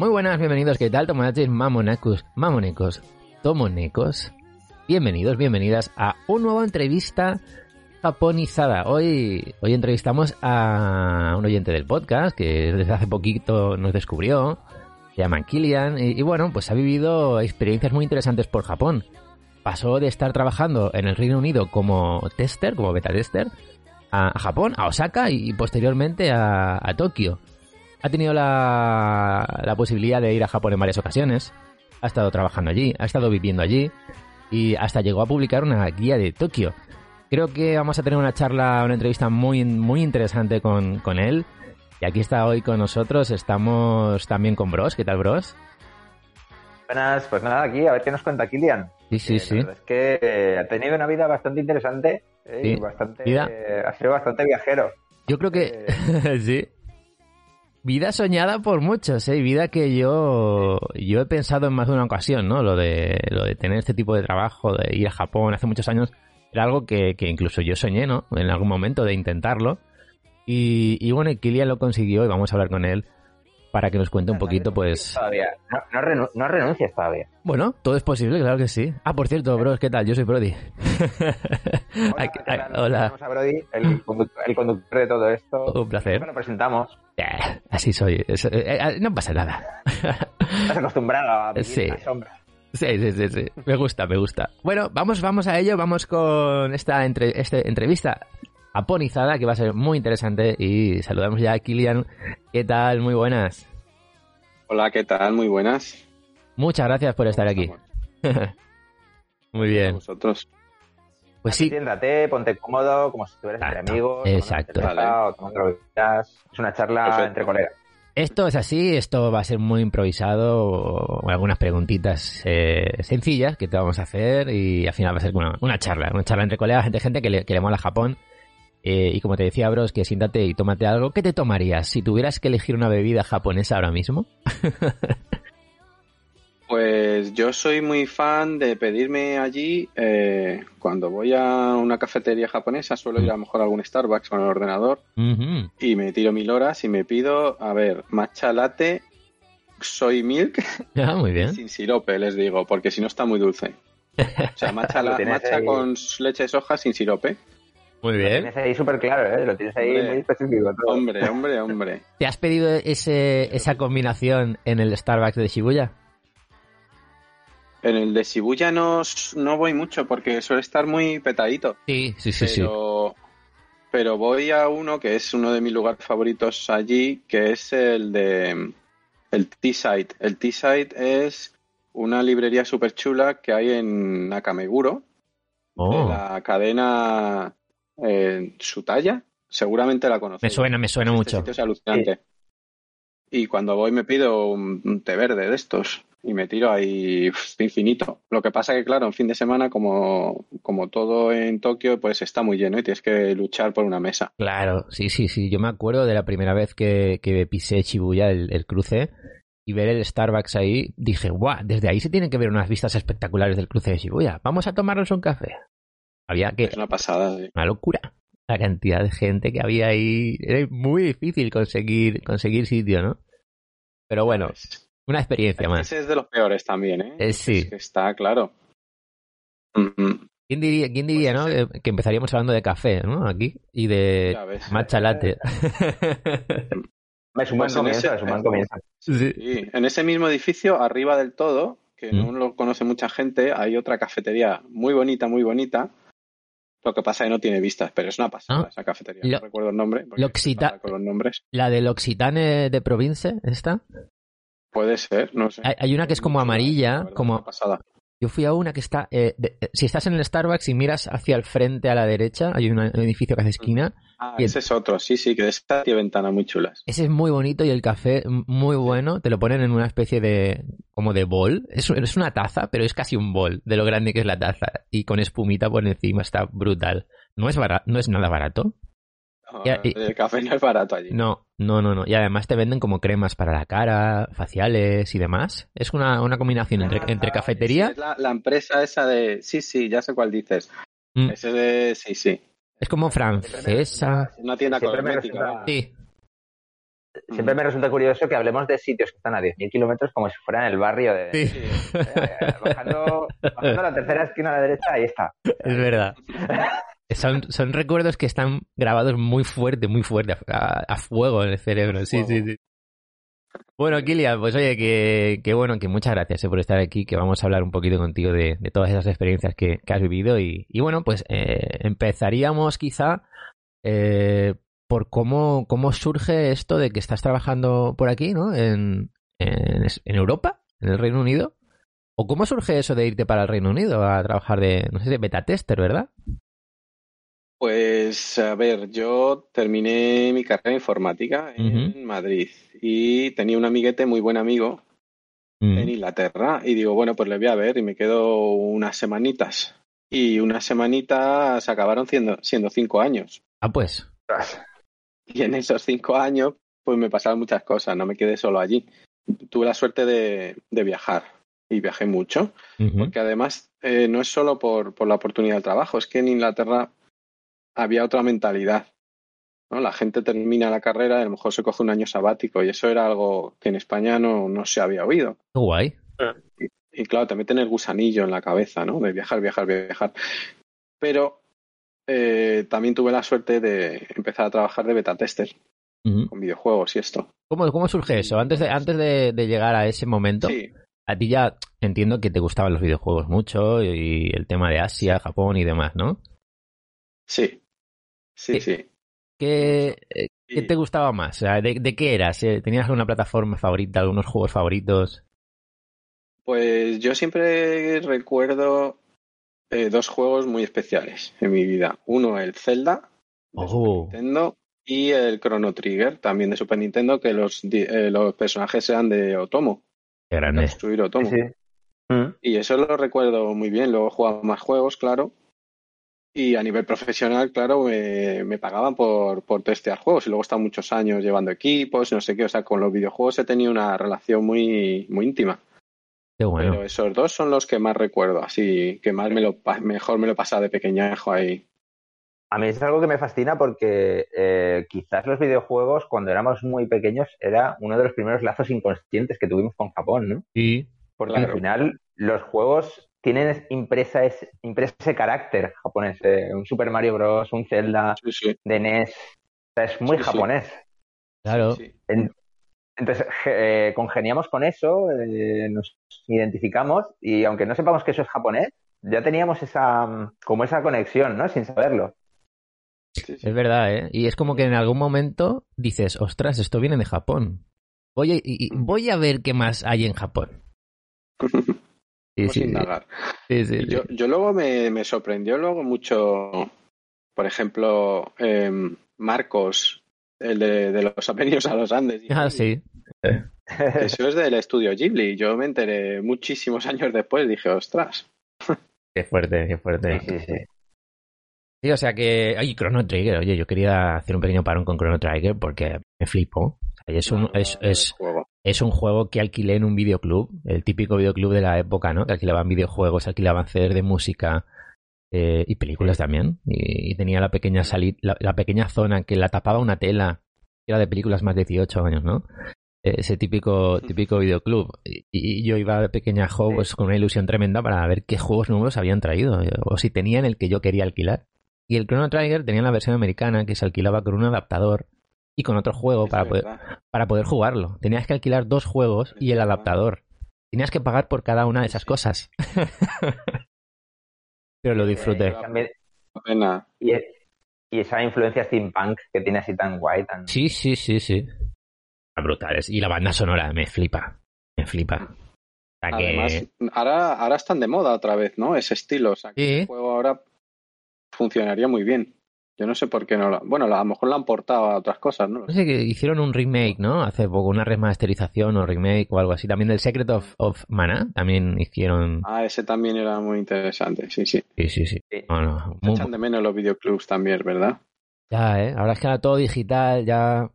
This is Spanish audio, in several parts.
Muy buenas, bienvenidos, ¿qué tal? Tomodachis, mamonacos, mamonecos, tomonecos. Bienvenidos, bienvenidas a una nueva entrevista japonizada. Hoy, hoy entrevistamos a un oyente del podcast que desde hace poquito nos descubrió. Se llama Kilian y, bueno, pues ha vivido experiencias muy interesantes por Japón. Pasó de estar trabajando en el Reino Unido como tester, como beta tester, a, Japón, a Osaka y, posteriormente a Tokio. Ha tenido la, la posibilidad de ir a Japón en varias ocasiones. Ha estado trabajando allí, ha estado viviendo allí y hasta llegó a publicar una guía de Tokio. Creo que vamos a tener una charla, una entrevista muy, muy interesante con, con él. Y aquí está hoy con nosotros. Estamos también con Bros. ¿Qué tal, Bros? Buenas, pues nada, aquí a ver qué nos cuenta Kilian. Sí, sí, Eh, sí. Es que eh, ha tenido una vida bastante interesante eh, y bastante, ha sido bastante viajero. Yo creo que sí. Vida soñada por muchos, ¿eh? Vida que yo yo he pensado en más de una ocasión, ¿no? Lo de lo de tener este tipo de trabajo, de ir a Japón hace muchos años, era algo que, que incluso yo soñé, ¿no? En algún momento de intentarlo. Y, y bueno, Kilian lo consiguió y vamos a hablar con él para que nos cuente un poquito, pues... Todavía. No, no, renu- no renuncias todavía. Bueno, todo es posible, claro que sí. Ah, por cierto, bros, ¿qué tal? Yo soy Brody. Hola, Ay, ¿qué ay, tal? hola. A Brody, el conductor, el conductor de todo esto. Un placer. Bueno, presentamos. Eh, así soy. Eh, eh, no pasa nada. Estás acostumbrado a Sí. la sombra. Sí, sí, sí, sí. Me gusta, me gusta. Bueno, vamos, vamos a ello. Vamos con esta entre, este entrevista aponizada que va a ser muy interesante. Y saludamos ya a Kilian. ¿Qué tal? Muy buenas. Hola, ¿qué tal? Muy buenas. Muchas gracias por estar aquí. Muy a bien. vosotros. Pues sí, Siéntate, ponte cómodo, como si estuvieras entre amigos. exacto. tomando. Es una charla Perfecto. entre colegas. esto es así. Esto va a ser muy improvisado. Algunas preguntitas eh, sencillas que te vamos a hacer. Y al final va a ser una, una charla. Una charla entre colegas, entre gente que le, que le mola Japón. Eh, y como te decía, Bros, que siéntate y tómate algo. ¿Qué te tomarías si tuvieras que elegir una bebida japonesa ahora mismo? Pues yo soy muy fan de pedirme allí, eh, cuando voy a una cafetería japonesa, suelo ir a lo mejor a algún Starbucks con el ordenador y me tiro mil horas y me pido, a ver, matcha latte, soy milk Ah, muy bien. sin sirope, les digo, porque si no está muy dulce. O sea, matcha, Lo la- tienes matcha ahí. con leche de soja sin sirope. Muy Lo bien. tienes ahí súper claro, ¿eh? Lo tienes ahí Hombre. muy específico. todo. Hombre, hombre, hombre. ¿Te has pedido ese, esa combinación en el Starbucks de Shibuya? En el de Shibuya no, no voy mucho porque suele estar muy petadito. Sí, sí, sí, sí. pero, pero voy a uno que es uno de mis lugares favoritos allí, que es el de el T-Side. El T-Side es una librería súper chula que hay en Nakameguro, de Oh, la cadena eh, Sutaya. Seguramente la conocéis. me suena, me suena Este mucho. sitio es alucinante. Y cuando voy me pido un, té verde de estos y me tiro ahí infinito. Lo que pasa que, claro, en fin de semana, como, como todo en Tokio, pues está muy lleno y tienes que luchar por una mesa. Claro, sí, sí, sí. Yo me acuerdo de la primera vez que, que pisé Shibuya, el, el cruce, y ver el Starbucks ahí, dije, guau, desde ahí se tienen que ver unas vistas espectaculares del cruce de Shibuya. Vamos a tomarnos un café. Había que... Es una pasada. sí. Una locura. La cantidad de gente que había ahí. Era muy difícil conseguir, conseguir sitio, ¿no? Pero bueno, Es- una experiencia más. Ese es de los peores también, ¿eh? Eh, sí. Es que está claro. ¿Quién diría, quién diría Pues ¿no? Que, empezaríamos hablando de café, ¿no? Aquí. Y de matcha latte. Es un buen Pues comienzo, es un buen comienzo. sí. Sí, en ese mismo edificio, arriba del todo, que no Mm. lo conoce mucha gente, hay otra cafetería muy bonita, muy bonita. Lo que pasa es que no tiene vistas, pero es una pasada Ah. esa cafetería. Lo- no recuerdo el nombre. porque L'Occita- me pasa Con los nombres. La del Occitane de Province, ¿esta? Puede ser, no sé. Hay, hay una que es como amarilla, verdad, como... pasada. Yo fui a una que está... eh, de- si estás en el Starbucks y miras hacia el frente a la derecha, hay un edificio que hace esquina. Ah, ese es otro, sí, sí, que de esta tiene ventanas muy chulas. Ese es muy bonito y el café muy bueno. Te lo ponen en una especie de... como de bol. Es, es una taza, pero es casi un bol de lo grande que es la taza. Y con espumita por encima, está brutal. No es, bara- no es nada barato. No, y- el café no es barato allí. No, no, no, no. Y además te venden como cremas para la cara, faciales y demás. Es una, una combinación entre, Ah, entre cafetería. es la, la empresa esa de... Sí, sí, ya sé cuál dices. Mm. Ese de... Sí, sí. Es como francesa. Una tienda Siempre me cosmética. resulta- Sí, siempre me resulta curioso que hablemos de sitios que están a 10.000 kilómetros como si fueran el barrio de... Sí. eh, bajando, bajando la tercera esquina a la derecha, ahí está. Es verdad. Son, son recuerdos que están grabados muy fuerte, muy fuerte, a, a fuego en el cerebro. Sí, sí, sí. Bueno, Kilian, pues oye, que, que bueno, que muchas gracias eh, por estar aquí, que vamos a hablar un poquito contigo de, todas esas experiencias que, has vivido y, y bueno, pues eh, empezaríamos quizá eh, por cómo, cómo surge esto de que estás trabajando por aquí, ¿no? En, en, en Europa, en el Reino Unido. ¿O cómo surge eso de irte para el Reino Unido a trabajar de, no sé, de beta tester, ¿verdad? Pues a ver, yo terminé mi carrera de informática en Madrid y tenía un amiguete, muy buen amigo, Mm. en Inglaterra y digo, bueno, pues le voy a ver y me quedo unas semanitas. Y unas semanitas acabaron siendo, siendo cinco años. Ah, pues. Y en esos cinco años, pues me pasaron muchas cosas, no me quedé solo allí. Tuve la suerte de, de viajar y viajé mucho, porque además eh, no es solo por, por la oportunidad de trabajo, es que en Inglaterra había otra mentalidad. ¿no? La gente termina la carrera y a lo mejor se coge un año sabático y eso era algo que en España no, no se había oído. Guay. Y claro, te meten el gusanillo en la cabeza, ¿no? De viajar, viajar, viajar. Pero eh, también tuve la suerte de empezar a trabajar de beta tester con videojuegos y esto. ¿Cómo, cómo surge eso? Antes de, antes de, de llegar a ese momento, Sí, a ti ya entiendo que te gustaban los videojuegos mucho y el tema de Asia, Japón y demás, ¿no? sí, sí, Sí. sí. ¿Qué, eh, ¿qué Y- te gustaba más? O sea, ¿de, de qué eras? Eh, ¿Tenías alguna plataforma favorita, algunos juegos favoritos? Pues yo siempre recuerdo eh, dos juegos muy especiales en mi vida. Uno, el Zelda de Oh. Super Nintendo y el Chrono Trigger, también de Super Nintendo, que los, di- eh, los personajes sean de Otomo, Qué grande. construir Otomo. Sí. Mm. Y eso lo recuerdo muy bien. Luego jugaba más juegos, claro. Y a nivel profesional, claro, me, me pagaban por, por testear juegos. Y luego he estado muchos años llevando equipos, no sé qué. O sea, con los videojuegos he tenido una relación muy, muy íntima. Qué bueno. Pero esos dos son los que más recuerdo, así que más me lo, mejor me lo pasaba de pequeñajo ahí. A mí es algo que me fascina porque eh, quizás los videojuegos, cuando éramos muy pequeños, era uno de los primeros lazos inconscientes que tuvimos con Japón, ¿no? Sí. Porque Claro. al final los juegos tienen impresa, es, impresa ese carácter japonés. eh, un Super Mario Bros., un Zelda Sí, sí. de NES. O sea, es muy Sí, japonés. Claro. Sí, sí. En- Entonces, eh, congeniamos con eso, eh, nos identificamos y aunque no sepamos que eso es japonés, ya teníamos esa, mm, como esa conexión, ¿no? Sin saberlo. Es verdad, ¿eh? Y es como que en algún momento dices, ostras, esto viene de Japón. Voy a, y voy a ver qué más hay en Japón. Sí, sí, indagar. Yo, yo luego me, me sorprendió luego mucho, por ejemplo, em, Marcos, el de, de los Apeninos a los Andes. Ah, sí. Eso es del estudio Ghibli. Yo me enteré muchísimos años después. Dije, ostras. Qué fuerte, qué fuerte. Sí, sí, o sea que. Ay, Chrono Trigger. Oye, yo quería hacer un pequeño parón con Chrono Trigger porque me flipo. Sea, es, un, es, es, Juego. es un juego que alquilé en un videoclub, el típico videoclub de la época, ¿no? Que alquilaban videojuegos, alquilaban CDs de música eh, y películas también. Y, y tenía la pequeña sali- la, la pequeña zona que la tapaba una tela, que era de películas más de 18 años, ¿no? Eh, Ese típico, típico videoclub. Y, y yo iba de pequeñajo Sí. pues, con una ilusión tremenda para ver qué juegos nuevos habían traído eh, o si tenían el que yo quería alquilar. Y el Chrono Trigger tenía la versión americana que se alquilaba con un adaptador y con otro juego para poder, para poder jugarlo. Tenías que alquilar dos juegos y el adaptador. Tenías que pagar por cada una de esas cosas. Pero lo disfruté. Eh, y, y esa influencia steampunk que tiene así tan guay, tan... Sí, sí, sí, sí. Brutales. Y la banda sonora me flipa. Me flipa. O sea que- Además, ahora, ahora están de moda otra vez, ¿no? Ese estilo. O sea, que Sí. el juego ahora funcionaría muy bien. Yo no sé por qué no lo... Bueno, a lo mejor lo han portado a otras cosas, ¿no? No sé, que hicieron un remake, ¿no? Hace poco, una remasterización o remake o algo así. También del Secret of, of Mana. También hicieron. Ah, ese también era muy interesante, sí, sí. Sí, sí, sí. Sí. No, no, Se muy- echan de menos los videoclubs también, ¿verdad? Ya, ¿eh? Ahora es que era todo digital, ya.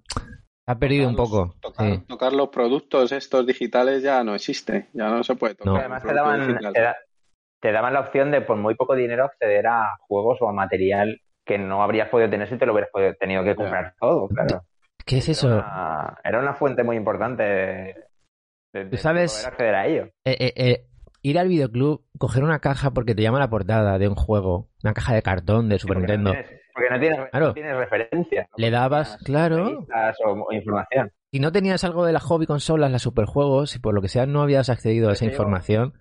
Ha perdido un los- poco. Tocar, Sí. tocar los productos estos digitales ya no existe, ya no se puede tocar. No. Además te daban, te, da- te daban la opción de por muy poco dinero acceder a juegos o a material que no habrías podido tener si te lo hubieras podido- tenido que comprar todo, claro. ¿Qué es eso? Era una, era una fuente muy importante de, de- de sabes- poder acceder a ello. Eh, eh, eh, ir al videoclub, coger una caja porque te llama la portada de un juego, una caja de cartón de Super Porque Nintendo. No tienes, porque no tienes, Claro. no tienes referencias. ¿no? Le dabas, claro. O, información. Si no tenías algo de la hobby consolas, las superjuegos, si por lo que sea no habías accedido a esa Te digo- información,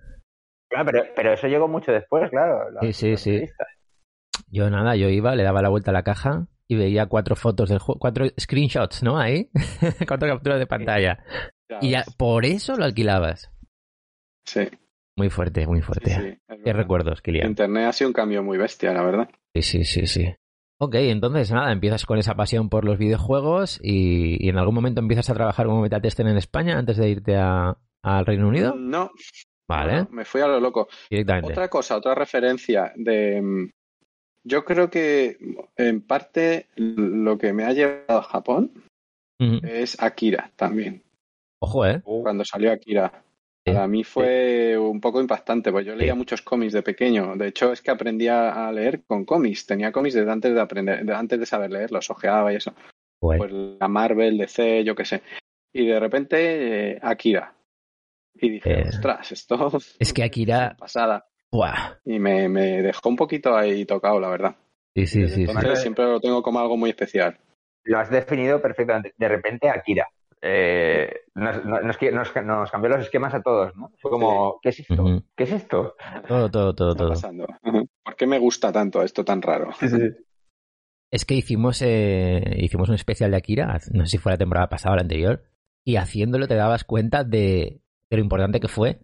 Claro, pero, pero eso llegó mucho después, claro. las- Sí, sí, las sí. Yo nada, yo iba, le daba la vuelta a la caja y veía cuatro fotos del juego, cuatro screenshots, ¿no? Ahí, cuatro capturas de pantalla. Y ya, por eso lo alquilabas. Sí, Muy fuerte, muy fuerte. sí, Qué recuerdos, Kilian. Internet ha sido un cambio muy bestia, la verdad. Sí, sí, sí, sí. Ok, entonces nada, empiezas con esa pasión por los videojuegos y, y en algún momento empiezas a trabajar como metatester en España antes de irte a- al Reino Unido. No, Vale, no, me fui a lo loco. directamente. Otra cosa, otra referencia de... Yo creo que en parte lo que me ha llevado a Japón es Akira también. Ojo, ¿eh? Cuando salió Akira. Sí. Para mí fue un poco impactante, pues yo leía Sí. muchos cómics de pequeño. De hecho, es que aprendía a leer con cómics. Tenía cómics desde antes de aprender, de antes de saber leer, los ojeaba y eso. Pues la Marvel, DC, yo qué sé. Y de repente, eh, Akira. Y dije, Eh, ostras, esto es que Akira- pasada. Buah. Y me, me dejó un poquito ahí tocado, la verdad. Sí, sí, sí. siempre lo tengo como algo muy especial. Lo has definido perfectamente. De repente, Akira. Eh, nos, nos, nos- nos cambió los esquemas a todos, ¿no? Fue como, ¿qué es esto? ¿Qué es esto? Todo, todo, todo, ¿Qué está todo. pasando? ¿Por qué me gusta tanto esto tan raro? Es que hicimos, eh, hicimos un especial de Akira, no sé si fue la temporada pasada o la anterior, y haciéndolo te dabas cuenta de, de lo importante que fue,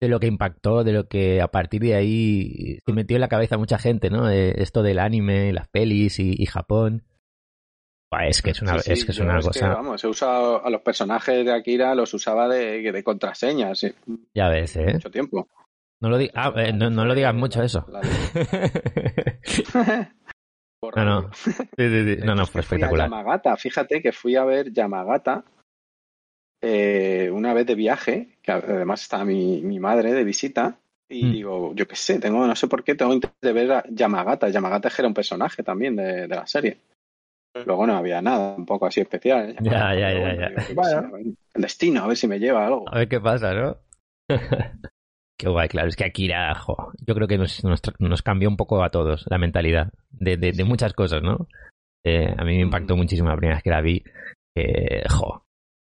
de lo que impactó, de lo que a partir de ahí se metió en la cabeza a mucha gente, ¿no? Eh, esto del anime, las pelis y, y Japón. Es que es una, Sí, es que es una es que, cosa. vamos, he usado a los personajes de Akira, los usaba de, de contraseñas sí, Ya ves, ¿eh? mucho tiempo. No lo, ah, eh, no, no lo digas mucho eso. No, no. Sí. No, no, fue espectacular. Yamagata, fíjate que fui a ver Yamagata eh, una vez de viaje, que además estaba mi, mi madre de visita, y Mm. digo, yo qué sé, tengo, no sé por qué, tengo interés de ver a Yamagata. Yamagata era un personaje también de, de la serie. Luego no había nada, un poco así especial. ¿eh? Ya, ya, ya, ya. digo, yo qué Bueno. sé, a ver, el destino, a ver si me lleva algo. A ver qué pasa, ¿no? qué guay, claro. Es que Akira, jo, yo creo que nos, nos, nos cambió un poco a todos la mentalidad de, de, de muchas cosas, ¿no? Eh, a mí me impactó Mm. muchísimo la primera vez que la vi. Eh, jo,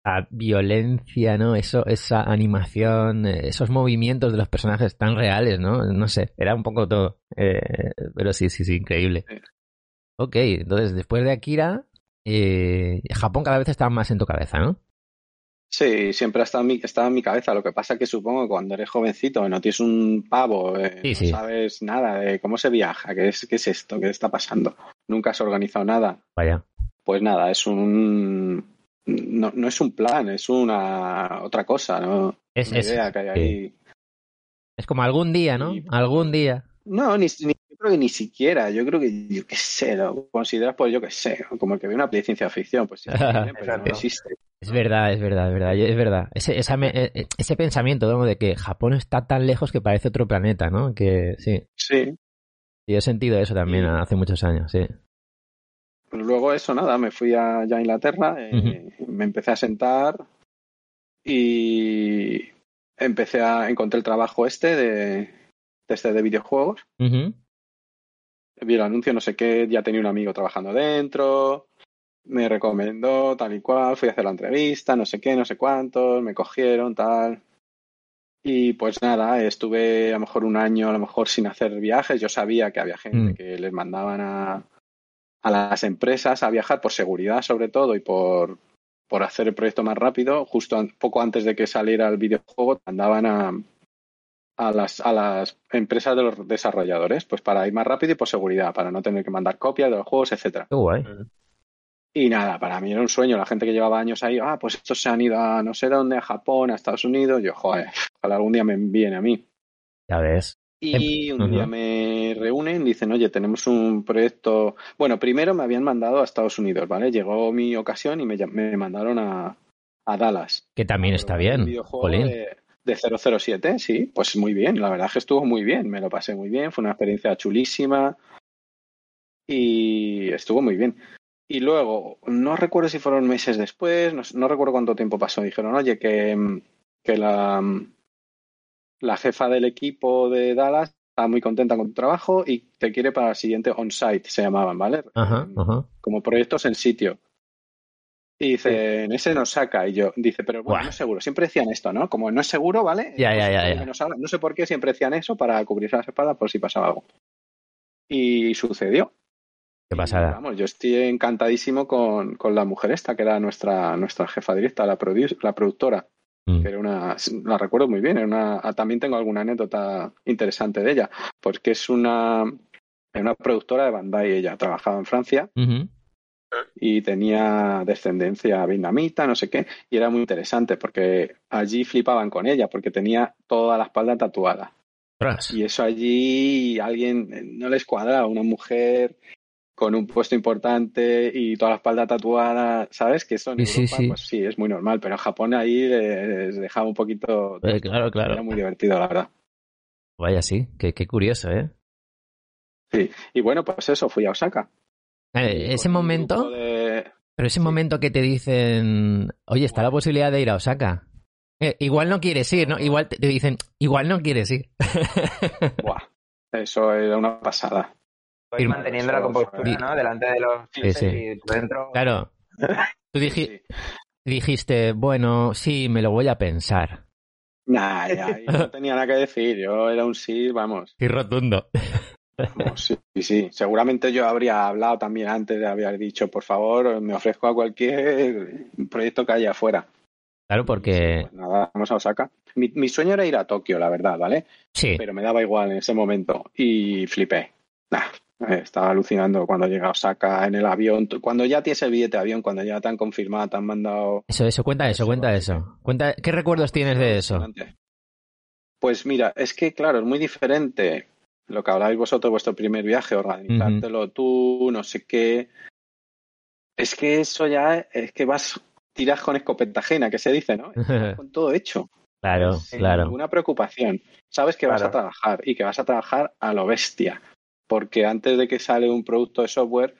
la violencia, ¿no? Eso, esa animación, eh, esos movimientos de los personajes tan reales, ¿no? No sé, era un poco todo. Eh, pero sí, sí, sí, increíble. Ok, entonces después de Akira, eh, Japón cada vez está más en tu cabeza, ¿no? Sí, siempre ha estado en mi, estaba en mi cabeza. Lo que pasa es que supongo que cuando eres jovencito, no tienes un pavo, eh, Sí, no sí. sabes nada de cómo se viaja, qué es, qué es esto, qué está pasando. Nunca has organizado nada. Vaya. Pues nada, es un... No, no es un plan, es una otra cosa, ¿no? Es, Una es- idea que hay ahí. Es como algún día, ¿no? Y- Algún día. No, ni, ni- yo creo que ni siquiera. Yo creo que, yo qué sé, lo consideras, pues yo qué sé, como el que ve una peli de ciencia ficción, pues sí, pero no existe. Es verdad, es verdad, es verdad, es verdad. Ese, esa me- eh, ese pensamiento ¿no? de que Japón está tan lejos que parece otro planeta, ¿no? Que sí, Sí, yo he sentido eso también hace muchos años, sí. Luego eso, nada, me fui a, ya a Inglaterra, eh, me empecé a sentar y empecé a encontrar el trabajo este de, de este de videojuegos. Vi el anuncio, no sé qué, ya tenía un amigo trabajando dentro, me recomendó tal y cual, fui a hacer la entrevista, no sé qué, no sé cuántos, me cogieron, tal. Y pues nada, estuve a lo mejor un año, a lo mejor sin hacer viajes. Yo sabía que había gente Mm. que les mandaban a, a las empresas a viajar por seguridad sobre todo y por, por hacer el proyecto más rápido. Justo an- poco antes de que saliera el videojuego, mandaban a, a, las, a las empresas de los desarrolladores, pues para ir más rápido y por seguridad, para no tener que mandar copias de los juegos, etcétera. Qué guay. Y nada, para mí era un sueño. La gente que llevaba años ahí, ah, pues estos se han ido a no sé dónde, a Japón, a Estados Unidos. Yo, joder, ojalá algún día me envíen a mí. Ya ves. Y un Ujú. día me reúnen, dicen, oye, tenemos un proyecto. Bueno, primero me habían mandado a Estados Unidos, ¿vale? Llegó mi ocasión y me, me mandaron a, a Dallas. Que también está Un bien. videojuego Jolín. de, de 007, sí, pues muy bien. La verdad es que estuvo muy bien, me lo pasé muy bien, fue una experiencia chulísima y estuvo muy bien. Y luego, no recuerdo si fueron meses después, no, no recuerdo cuánto tiempo pasó. Dijeron, oye, que, que la, la jefa del equipo de Dallas está muy contenta con tu trabajo y te quiere para el siguiente on-site, se llamaban, ¿vale? Ajá, ajá. Como proyectos en sitio. Y dice, en ese nos saca. Y yo, dice, pero bueno, Buah. no es seguro. Siempre decían esto, ¿no? Como no es seguro, ¿vale? Ya, ya, ya. No sé por qué siempre decían eso para cubrirse las espaldas por si pasaba algo. Y sucedió. Qué Y, pasada. vamos, yo estoy encantadísimo con, con la mujer esta, que era nuestra, nuestra jefa directa, la, produ- la productora, Mm. que era una, la recuerdo muy bien, era una, ah, también tengo alguna anécdota interesante de ella, porque es una, una productora de Bandai, ella trabajaba en Francia y tenía descendencia vietnamita, no sé qué, y era muy interesante porque allí flipaban con ella, porque tenía toda la espalda tatuada. Y eso allí alguien eh, no les cuadraba, una mujer con un puesto importante y toda la espalda tatuada, ¿sabes? Que eso en Sí, sí, Europa, sí. pues sí, es muy normal, pero en Japón ahí les dejaba un poquito... Eh, claro, Era claro. muy divertido, la verdad. Vaya, sí. Qué, qué curioso, ¿eh? Sí. Y bueno, pues eso, fui a Osaka. Eh, Ese momento, de- pero ese momento que te dicen, oye, está la posibilidad de ir a Osaka. Eh, igual no quieres ir, ¿no? Igual te, te dicen, igual no quieres ir. Buah, eso era una pasada. Firma. manteniendo la compostura, ¿no? Delante de los Sí, sí. y por dentro. Claro. Tú dijiste, bueno, sí, me lo voy a pensar. Nah, ya, yo no tenía nada que decir, yo era un sí, vamos. Sí, rotundo. Vamos, sí, sí, sí. Seguramente yo habría hablado también antes de haber dicho, por favor, me ofrezco a cualquier proyecto que haya afuera. Claro, porque Pues nada, vamos a Osaka. Mi, mi sueño era ir a Tokio, la verdad, ¿vale? sí, Pero me daba igual en ese momento y flipé. Nah, estaba alucinando cuando llegué a Osaka en el avión. Cuando ya tienes el billete de avión, cuando ya te han confirmado, te han mandado. eso, eso, cuenta eso, cuenta eso. Cuenta, ¿qué recuerdos tienes de eso? Pues mira, es que claro, es muy diferente lo que habláis vosotros, vuestro primer viaje, organizártelo tú, no sé qué. Es que eso ya es que vas, tiras con escopeta ajena, que se dice, ¿no? Con todo hecho. Claro, Sin claro. ninguna preocupación. Sabes que vas a trabajar y que vas a trabajar a lo bestia. Porque antes de que sale un producto de software,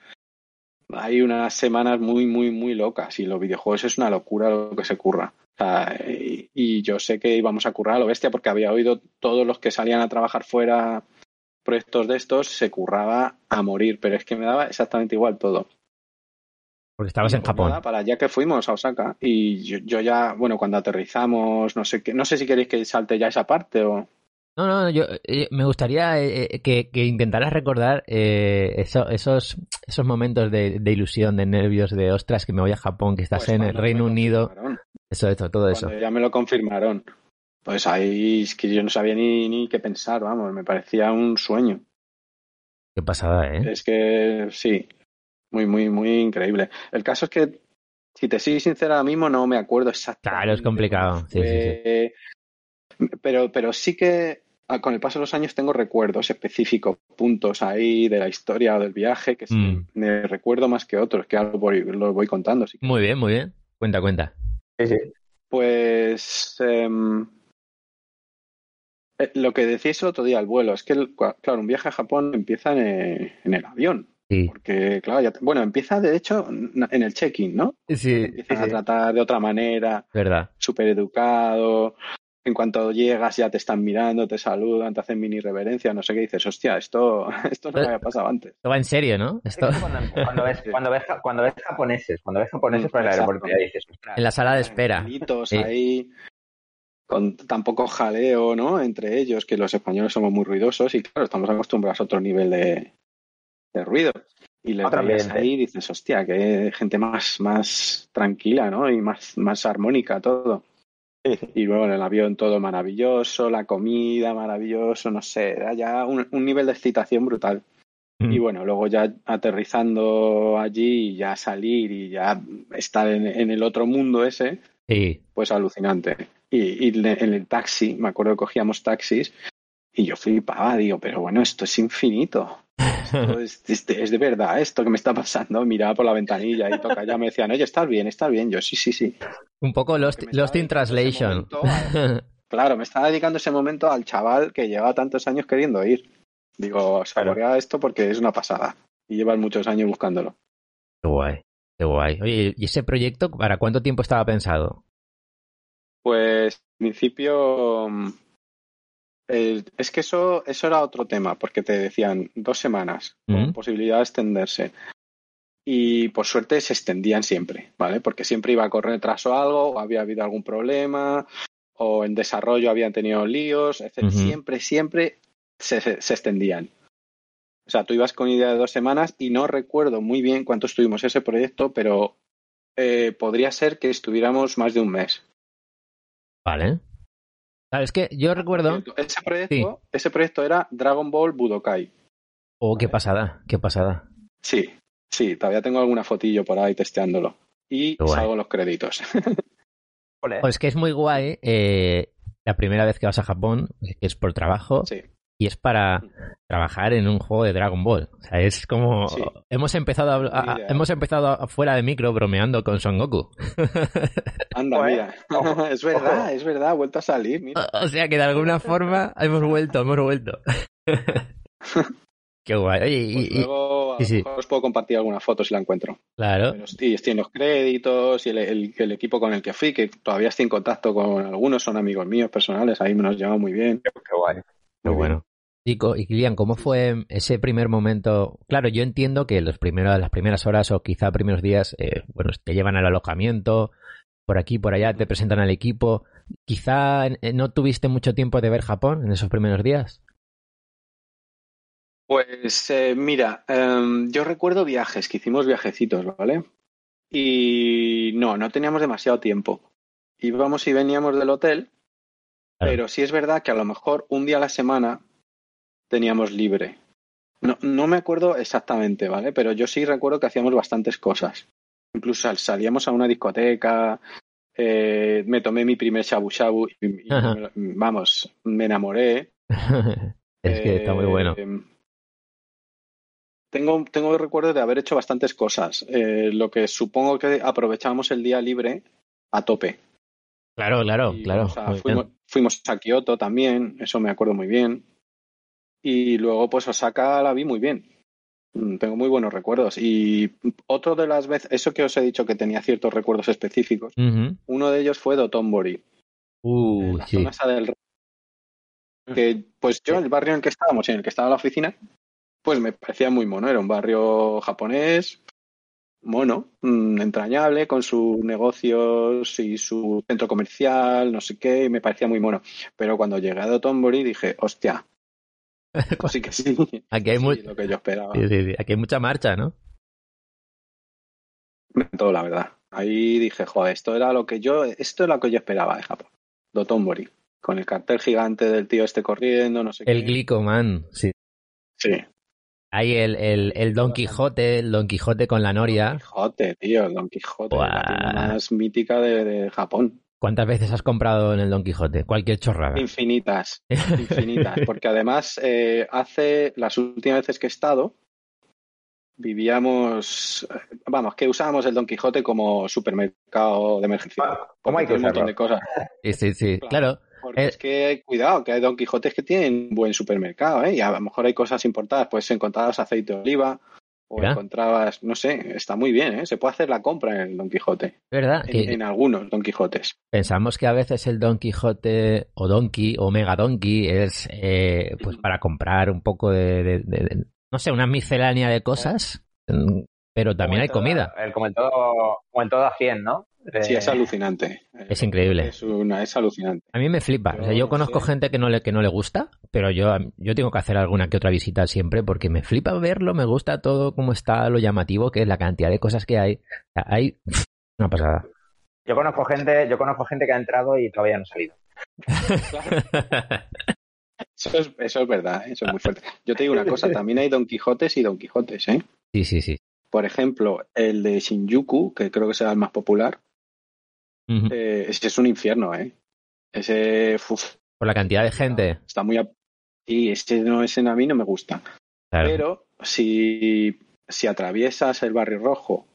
hay unas semanas muy, muy, muy locas. Y los videojuegos es una locura lo que se curra. O sea, y, y yo sé que íbamos a currar a lo bestia porque había oído todos los que salían a trabajar fuera proyectos de estos, se curraba a morir. Pero es que me daba exactamente igual todo. Porque estabas en Japón. nada, para allá que fuimos a Osaka y yo, yo ya, bueno, cuando aterrizamos, no sé qué, no sé si queréis que salte ya esa parte o No, no, yo eh, me gustaría eh, eh, que, que intentaras recordar eh, eso- esos, esos momentos de, de ilusión, de nervios, de ostras, que me voy a Japón, que estás Pues en el Reino Unido, eso, eso, todo eso. Ya me lo confirmaron. Pues ahí es que yo no sabía ni, ni qué pensar, vamos, me parecía un sueño. Qué pasada, ¿eh? Es que sí, muy, muy, muy increíble. El caso es que, si te soy sincero ahora mismo, no me acuerdo exactamente. Claro, es complicado, sí, sí, fue. Pero, pero sí que con el paso de los años tengo recuerdos específicos, puntos ahí de la historia o del viaje que Mm. me recuerdo más que otros, que algo voy, lo voy contando. sí. Muy bien, muy bien. Cuenta, cuenta. Sí, sí. Pues em, eh, lo que decíais el otro día, el vuelo, es que, el- claro, un viaje a Japón empieza en, en el avión. Sí. Porque, claro, ya bueno, empieza de hecho en el check-in, ¿no? Sí, Empiezan sí, a tratar de otra manera, verdad. súper educado. En cuanto llegas ya te están mirando, te saludan, te hacen mini reverencia, no sé qué dices, hostia, esto, esto no me había pasado antes. Esto va en serio, ¿no? Esto Cuando, cuando ves, cuando, ves, cuando ves japoneses, cuando ves japoneses por el aeropuerto, ya dices, en la sala de espera. Sí. ahí, con tan poco jaleo, ¿no? Entre ellos, que los españoles somos muy ruidosos y claro, estamos acostumbrados a otro nivel de, de ruido. Y veías ambiente. ahí y dices, hostia, que gente más, más tranquila, ¿no? Y más, más armónica todo. Y luego en el avión todo maravilloso, la comida maravilloso, no sé, era ya un, un nivel de excitación brutal. Mm. Y bueno, luego ya aterrizando allí y ya salir y ya estar en, en el otro mundo ese, Sí. pues alucinante. Y, y en el taxi, me acuerdo que cogíamos taxis y yo flipaba, digo, pero bueno, esto es infinito. Esto es, es de, es de verdad esto que me está pasando. Miraba por la ventanilla y toca ya me decían, oye, ¿estás bien? ¿Estás bien? Yo, sí, sí, sí. Un poco Lost, Lost in Translation. momento Claro, me estaba dedicando ese momento al chaval que lleva tantos años queriendo ir. Digo, saborea esto porque es una pasada. Y llevan muchos años buscándolo. Qué guay, qué guay. Oye, ¿y ese proyecto para cuánto tiempo estaba pensado? Pues, en principio, eh, es que eso, eso era otro tema, porque te decían dos semanas, con Mm. posibilidad de extenderse. Y por suerte se extendían siempre, ¿vale? Porque siempre iba a correr retraso algo, o había habido algún problema, o en desarrollo habían tenido líos, etc. Siempre, siempre se, se- se extendían. O sea, tú ibas con idea de dos semanas y no recuerdo muy bien cuánto estuvimos ese proyecto, pero eh, podría ser que estuviéramos más de un mes. Vale. Claro, es que yo recuerdo. Ese proyecto, ese proyecto era Dragon Ball Budokai. Oh, qué pasada, qué pasada. Sí, sí, todavía tengo alguna fotillo por ahí testeándolo. Y guay. salgo los créditos. Ole. Pues que es muy guay eh, la primera vez que vas a Japón, que es por trabajo, Sí, y es para trabajar en un juego de Dragon Ball. O sea, es como Sí. hemos empezado a, hemos empezado a- fuera de micro bromeando con Son Goku. anda, eh. mira. Ojo, es verdad, ojo. es verdad, ha vuelto a salir. Mira. O sea que de alguna forma hemos vuelto, hemos vuelto. Qué guay. Oye, y, Pues y- luego a sí, lo sí. mejor os puedo compartir alguna foto si la encuentro. claro. Sí, estoy en los créditos y el, el- el equipo con el que fui, que todavía estoy en contacto con algunos, son amigos míos personales, ahí me nos llevamos muy bien. Qué guay. Qué Muy bueno. Y, y Kilian, ¿cómo fue ese primer momento? Claro, yo entiendo que los primeros, las primeras horas o quizá primeros días, eh, bueno, te llevan al alojamiento, por aquí, por allá, te presentan al equipo. Quizá eh, no tuviste mucho tiempo de ver Japón en esos primeros días. Pues eh, mira, em, yo recuerdo viajes, que hicimos viajecitos, ¿vale? Y no, no teníamos demasiado tiempo. Íbamos y veníamos del hotel, Claro. pero sí es verdad que a lo mejor un día a la semana teníamos libre. No, no me acuerdo exactamente, ¿vale? Pero yo sí recuerdo que hacíamos bastantes cosas. Incluso sal- salíamos a una discoteca, eh, me tomé mi primer shabu shabu y, vamos, me enamoré. es que está muy bueno. Eh, tengo, tengo recuerdo de haber hecho bastantes cosas, eh, lo que supongo que aprovechábamos el día libre a tope. Claro, claro, Y, claro. o sea, fuimos, fuimos a Kioto también, eso me acuerdo muy bien. Y luego, pues Osaka la vi muy bien. Mm, Tengo muy buenos recuerdos. Y otro de las veces, eso que os he dicho que tenía ciertos recuerdos específicos, uno de ellos fue Dotonbori. Uh, la sí. zona esa del que pues yo el barrio en el que estábamos en el que estaba la oficina pues me parecía muy mono era un barrio japonés mono mm, entrañable con sus negocios y su centro comercial no sé qué y me parecía muy mono pero cuando llegué a Dotonbori dije hostia pues sí que sí, Aquí hay Sí, muy- lo que yo esperaba Sí, sí, sí. Aquí hay mucha marcha, ¿no? encantó, la verdad ahí dije joder esto era lo que yo esto es lo que yo esperaba de Japón Dotonbori con el cartel gigante del tío este corriendo no sé El qué Glicoman, sí. sí Hay el, el, el Don Quijote, el Don Quijote con la Don Noria. Quijote, tío, el Don Quijote, Buah. la más mítica de, de Japón. ¿Cuántas veces has comprado en el Don Quijote? Cualquier chorrada. Infinitas, infinitas. Porque además, eh, hace las últimas veces que he estado, vivíamos, eh, vamos, que usábamos el Don Quijote como supermercado de emergencia. Ah, ¿Cómo hay que un montón de cosas. Sí, sí, sí. Claro. Claro. Porque Eh. es que, cuidado, que hay Don Quijotes que tienen un buen supermercado, ¿eh? Y a lo mejor hay cosas importadas, pues encontrabas aceite de oliva o encontrabas, no sé, está muy bien, ¿eh? Se puede hacer la compra en el Don Quijote, verdad en, que en algunos Don Quijotes. pensamos que a veces el Don Quijote o Donkey o Mega Donkey es eh, pues para comprar un poco de, de- de- de- no sé, una miscelánea de cosas, mm, pero también Como hay comida. el- como, en todo, como en todo a 100, ¿no? De- Sí, es alucinante. Es increíble. Es, una, es alucinante. A mí me flipa. O sea, Yo conozco gente que no le que no le gusta, pero yo yo tengo que hacer alguna que otra visita siempre porque me flipa verlo, me gusta todo cómo está, lo llamativo que es la cantidad de cosas que hay. O sea, hay una pasada. Yo conozco gente, yo conozco gente que ha entrado y todavía no ha salido. Eso es, eso es verdad, eso es muy fuerte. Yo te digo una cosa, también hay Don Quijotes y Don Quijotes, ¿eh? sí, sí, sí. Por ejemplo, el de Shinjuku, que creo que será el más popular, eh, ese es un infierno, ¿eh? Ese, uf, Por la cantidad de gente. está muy... a- Y ese no, ese a mí no me gusta. Claro. Pero si, si atraviesas el barrio rojo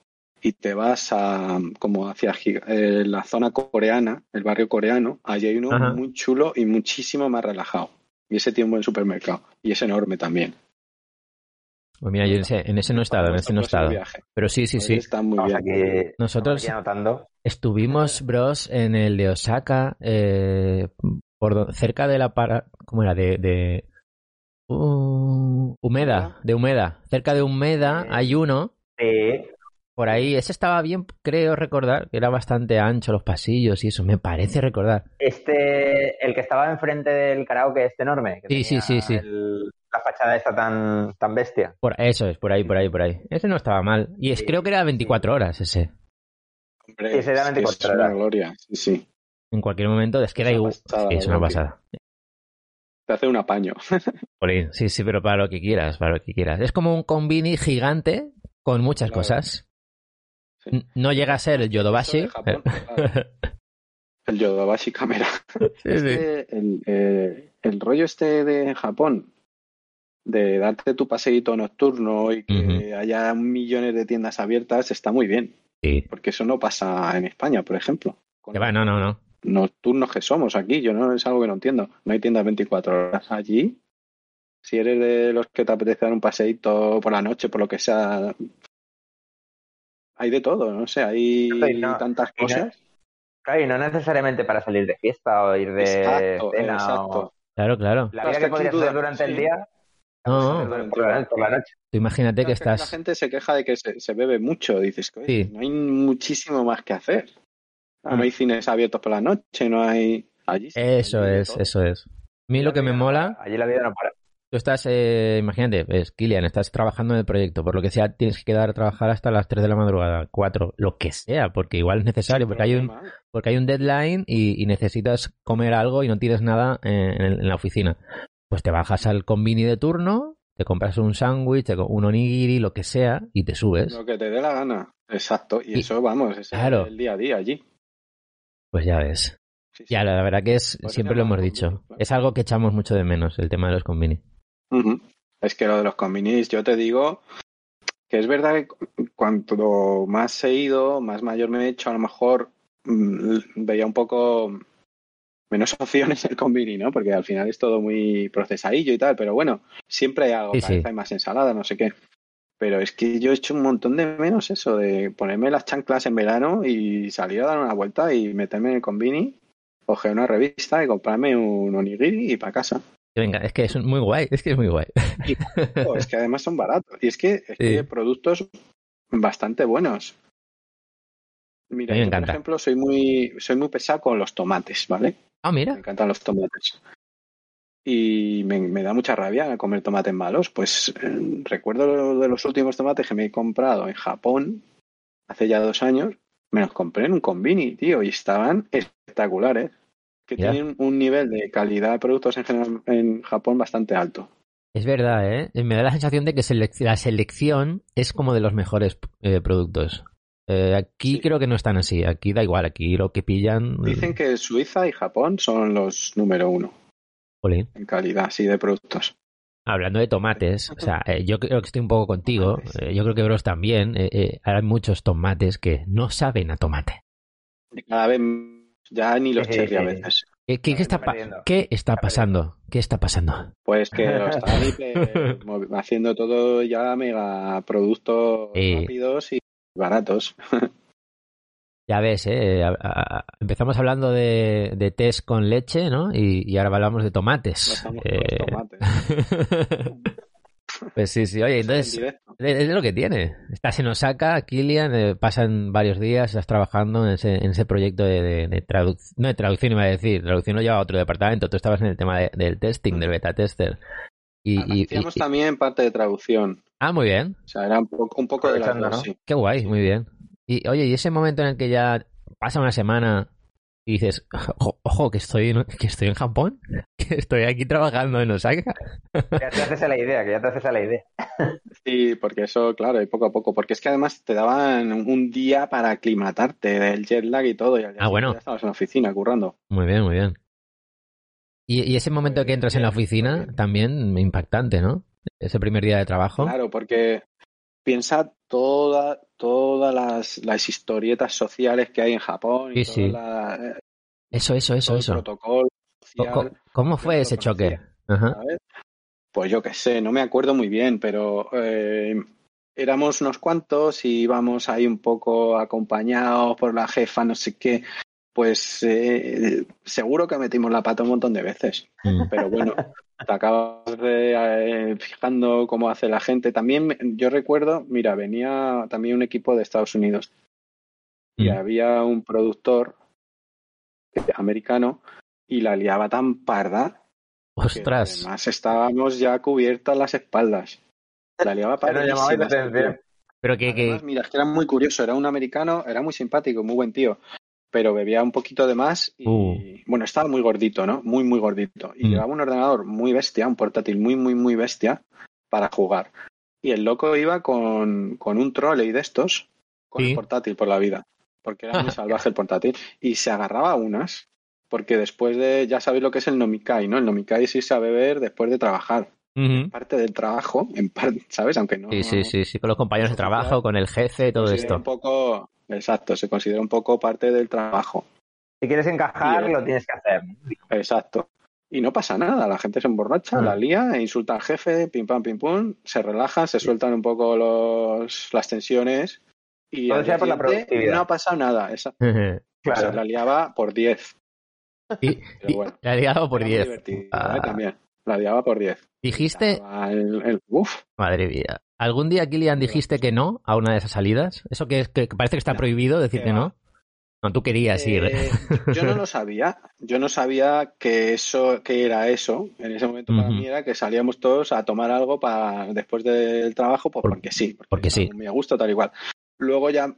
y te vas a como hacia eh, la zona coreana, el barrio coreano, allí hay uno Ajá. muy chulo y muchísimo más relajado. Y ese tiene un buen supermercado. Y es enorme también. Pues mira, yo en ese, en ese no he estado, en ese no he estado. Pero sí, sí, sí. Está muy bien. aquí, Nosotros anotando. estuvimos, bros, en el de Osaka, eh, por cerca de la para... ¿Cómo era? De... de... Uh, Humeda, de Humeda. Cerca de Humeda hay uno, Sí, por ahí. Ese estaba bien, creo recordar, que era bastante ancho los pasillos y eso, me parece recordar. Este, el que estaba enfrente del karaoke este enorme. que Sí, sí, sí, sí. el- la fachada esta tan, tan bestia. Por, eso es, por ahí, por ahí, por ahí. Ese no estaba mal. Y es, Sí, creo que era 24 horas ese. Hombre, Sí, ese era es que 24 es una horas. gloria. Sí, sí. En cualquier momento, es que era Es una igual. pasada, Sí, es una algo que- pasada. Te hace un apaño. Sí, sí, pero para lo que quieras, para lo que quieras. Es como un combini gigante con muchas Claro. cosas. Sí. No llega a ser el Yodobashi. Japón. El Yodobashi Camera. Sí, sí. el, eh, el rollo este de Japón, de darte tu paseíto nocturno y que haya millones de tiendas abiertas, está muy bien. Sí. Porque eso no pasa en España, por ejemplo. Con Que va, no, no, no. nocturnos que somos aquí, yo no es algo que no entiendo. No hay tiendas 24 horas allí. Si eres de los que te apetece dar un paseíto por la noche, por lo que sea, hay de todo, no sé, hay Sí, no, tantas no- cosas. Claro, y no necesariamente para salir de fiesta o ir de Exacto, cena exacto. o... Claro, claro. La vida que podrías hacer durante el día, No, hacer por la, por la noche. tú imagínate que Claro, es La estás. gente se queja de que se, se bebe mucho. Dices que Sí. no hay muchísimo más que hacer. Ah, Mm. No hay cines abiertos por la noche, no hay. Allí Eso es, todo. eso es. A mí lo que me mola, Allí la vida no para. tú estás, eh, imagínate, es Kilian, estás trabajando en el proyecto, por lo que sea, tienes que quedar a trabajar hasta las 3 de la madrugada, 4, lo que sea, porque igual es necesario, porque hay un, porque hay un deadline y, y necesitas comer algo y no tienes nada eh, en, en la oficina. Pues te bajas al convini de turno, te compras un sándwich, un onigiri, lo que sea, y te subes. Lo que te dé la gana. Exacto. Y, Y- eso, vamos, es Claro. el día a día allí. Pues ya ves. Sí, sí. Ya, la verdad que es, Pues siempre lo hemos dicho. convini, claro. Es algo que echamos mucho de menos, el tema de los convini. Es que lo de los convinis, yo te digo que es verdad que cu- cuanto más he ido, más mayor me he hecho, a lo mejor mm, veía un poco menos opciones el convini, ¿no? Porque al final es todo muy procesadillo y tal, pero bueno, siempre hay algo, Sí, sí. más ensalada, no sé qué. Pero es que yo he hecho un montón de menos eso, de ponerme las chanclas en verano y salir a dar una vuelta y meterme en el convini, coger una revista y comprarme un onigiri y para casa. Venga, es que es muy guay, es que es muy guay. Oh, es que además son baratos. Y es que, es que hay productos bastante buenos. Mira, yo, por ejemplo, soy muy, soy muy pesado con los tomates, ¿vale? Ah, Me mira. encantan los tomates. Y me, me da mucha rabia comer tomates malos. Pues eh, recuerdo lo de los últimos tomates que me he comprado en Japón hace ya dos años. Me los compré en un convini, tío, y estaban espectaculares. Que tienen un nivel de calidad de productos en general en Japón bastante alto. Es verdad, ¿eh? Me da la sensación de que selec- la selección es como de los mejores eh, productos. Eh, aquí Sí. creo que no están así. Aquí da igual, aquí lo que pillan. Dicen que Suiza y Japón son los número uno en calidad, sí, de productos. Hablando de tomates, o sea, eh, yo creo que estoy un poco contigo. Eh, yo creo que Bros también. eh, eh, hay muchos tomates que no saben a tomate. Cada vez ya ni los cherry a veces. ¿Qué, qué- qué Está. ¿Qué está pasando? ¿Qué está pasando? Pues que lo están hiper- movi- haciendo todo ya mega productos rápidos y baratos. Ya ves, ¿eh? Empezamos hablando de, de test con leche, ¿no? Y, y ahora hablamos de No tomates. con Eh, los tomates. pues sí, sí. Oye, En entonces, es lo que tiene. Estás en Osaka, Kilian, eh, pasan varios días, estás trabajando en ese, en ese proyecto de, de, de traducción. No de traducción, iba a decir. Traducción lo lleva a otro departamento. Tú estabas en el tema de- del testing, del beta tester. Y, y- también parte de traducción. Ah, muy bien. O sea, era un poco, un poco de dos, ¿no? sí. Qué guay, muy bien. Y oye, y ese momento en el que ya pasa una semana y dices, ojo, ojo, que estoy en, que estoy en Japón, que estoy aquí trabajando en Osaka. Ya te haces a la idea, que ya te haces a la idea. Sí, porque eso, claro, y poco a poco. Porque es que además te daban un día para aclimatarte del jet lag y todo. Y al día Ah, bueno. Ya estabas en la oficina currando. Muy bien, muy bien. Y, y ese momento que entras en la oficina, también impactante, ¿no? Ese primer día de trabajo. Claro, porque piensa toda, todas las, las historietas sociales que hay en Japón y Sí, sí. la- eh, Eso, eso, eso, todo el eso. protocolo social. ¿Cómo fue ese choque? Ajá. pues yo qué sé, no me acuerdo muy bien, pero eh, éramos unos cuantos y íbamos ahí un poco acompañados por la jefa, no sé qué. Pues eh, seguro que metimos la pata un montón de veces. Mm. Pero bueno, te acabas de, eh, fijando cómo hace la gente. También yo recuerdo, mira, venía también un equipo de Estados Unidos y Mm. había un productor americano y la liaba tan parda que Ostras. además estábamos ya cubiertas las espaldas. La liaba atención. Pero que, que- Además, mira, es que era muy curioso, era un americano, era muy simpático, muy buen tío, pero bebía un poquito de más y, Uh. bueno, estaba muy gordito, ¿no? Muy, muy gordito. Y Mm. llevaba un ordenador muy bestia, un portátil muy, muy, muy bestia para jugar. Y el loco iba con, con un trolley de estos, con Sí. el portátil por la vida, porque era muy salvaje el portátil, y se agarraba a unas, porque después de, ya sabéis lo que es el nomikai, ¿no? El nomikai sí sabe beber después de trabajar. Parte del trabajo, en parte, ¿sabes? Aunque no... Sí, sí, sí, sí, con los compañeros de trabajo, con el jefe, todo esto. Un poco, exacto, se considera un poco parte del trabajo. Si quieres encajar, lo tienes que hacer. Exacto. Y no pasa nada, la gente se emborracha, Mm. la lía, e insulta al jefe, pim pam, pim pum, se relajan, se sueltan un poco los, las tensiones y Todo al sea día por la siguiente productividad. no ha pasado nada. Esa, Claro. o sea, la liaba por 10. y, Pero y- bueno, la liado por era muy 10. divertido, Ah. ¿eh? También. La liaba por 10. Dijiste, el- el- uf, madre mía, ¿algún día, Kilian, dijiste que no a una de esas salidas? ¿Eso que, es- que parece que está No, prohibido decir que no? No, tú querías ir. Eh, yo no lo sabía. Yo no sabía que eso, que era eso. En ese momento para mí era que salíamos todos a tomar algo para después del trabajo, pues Por- porque sí, porque sí. estaba Muy a gusto, tal igual. Luego ya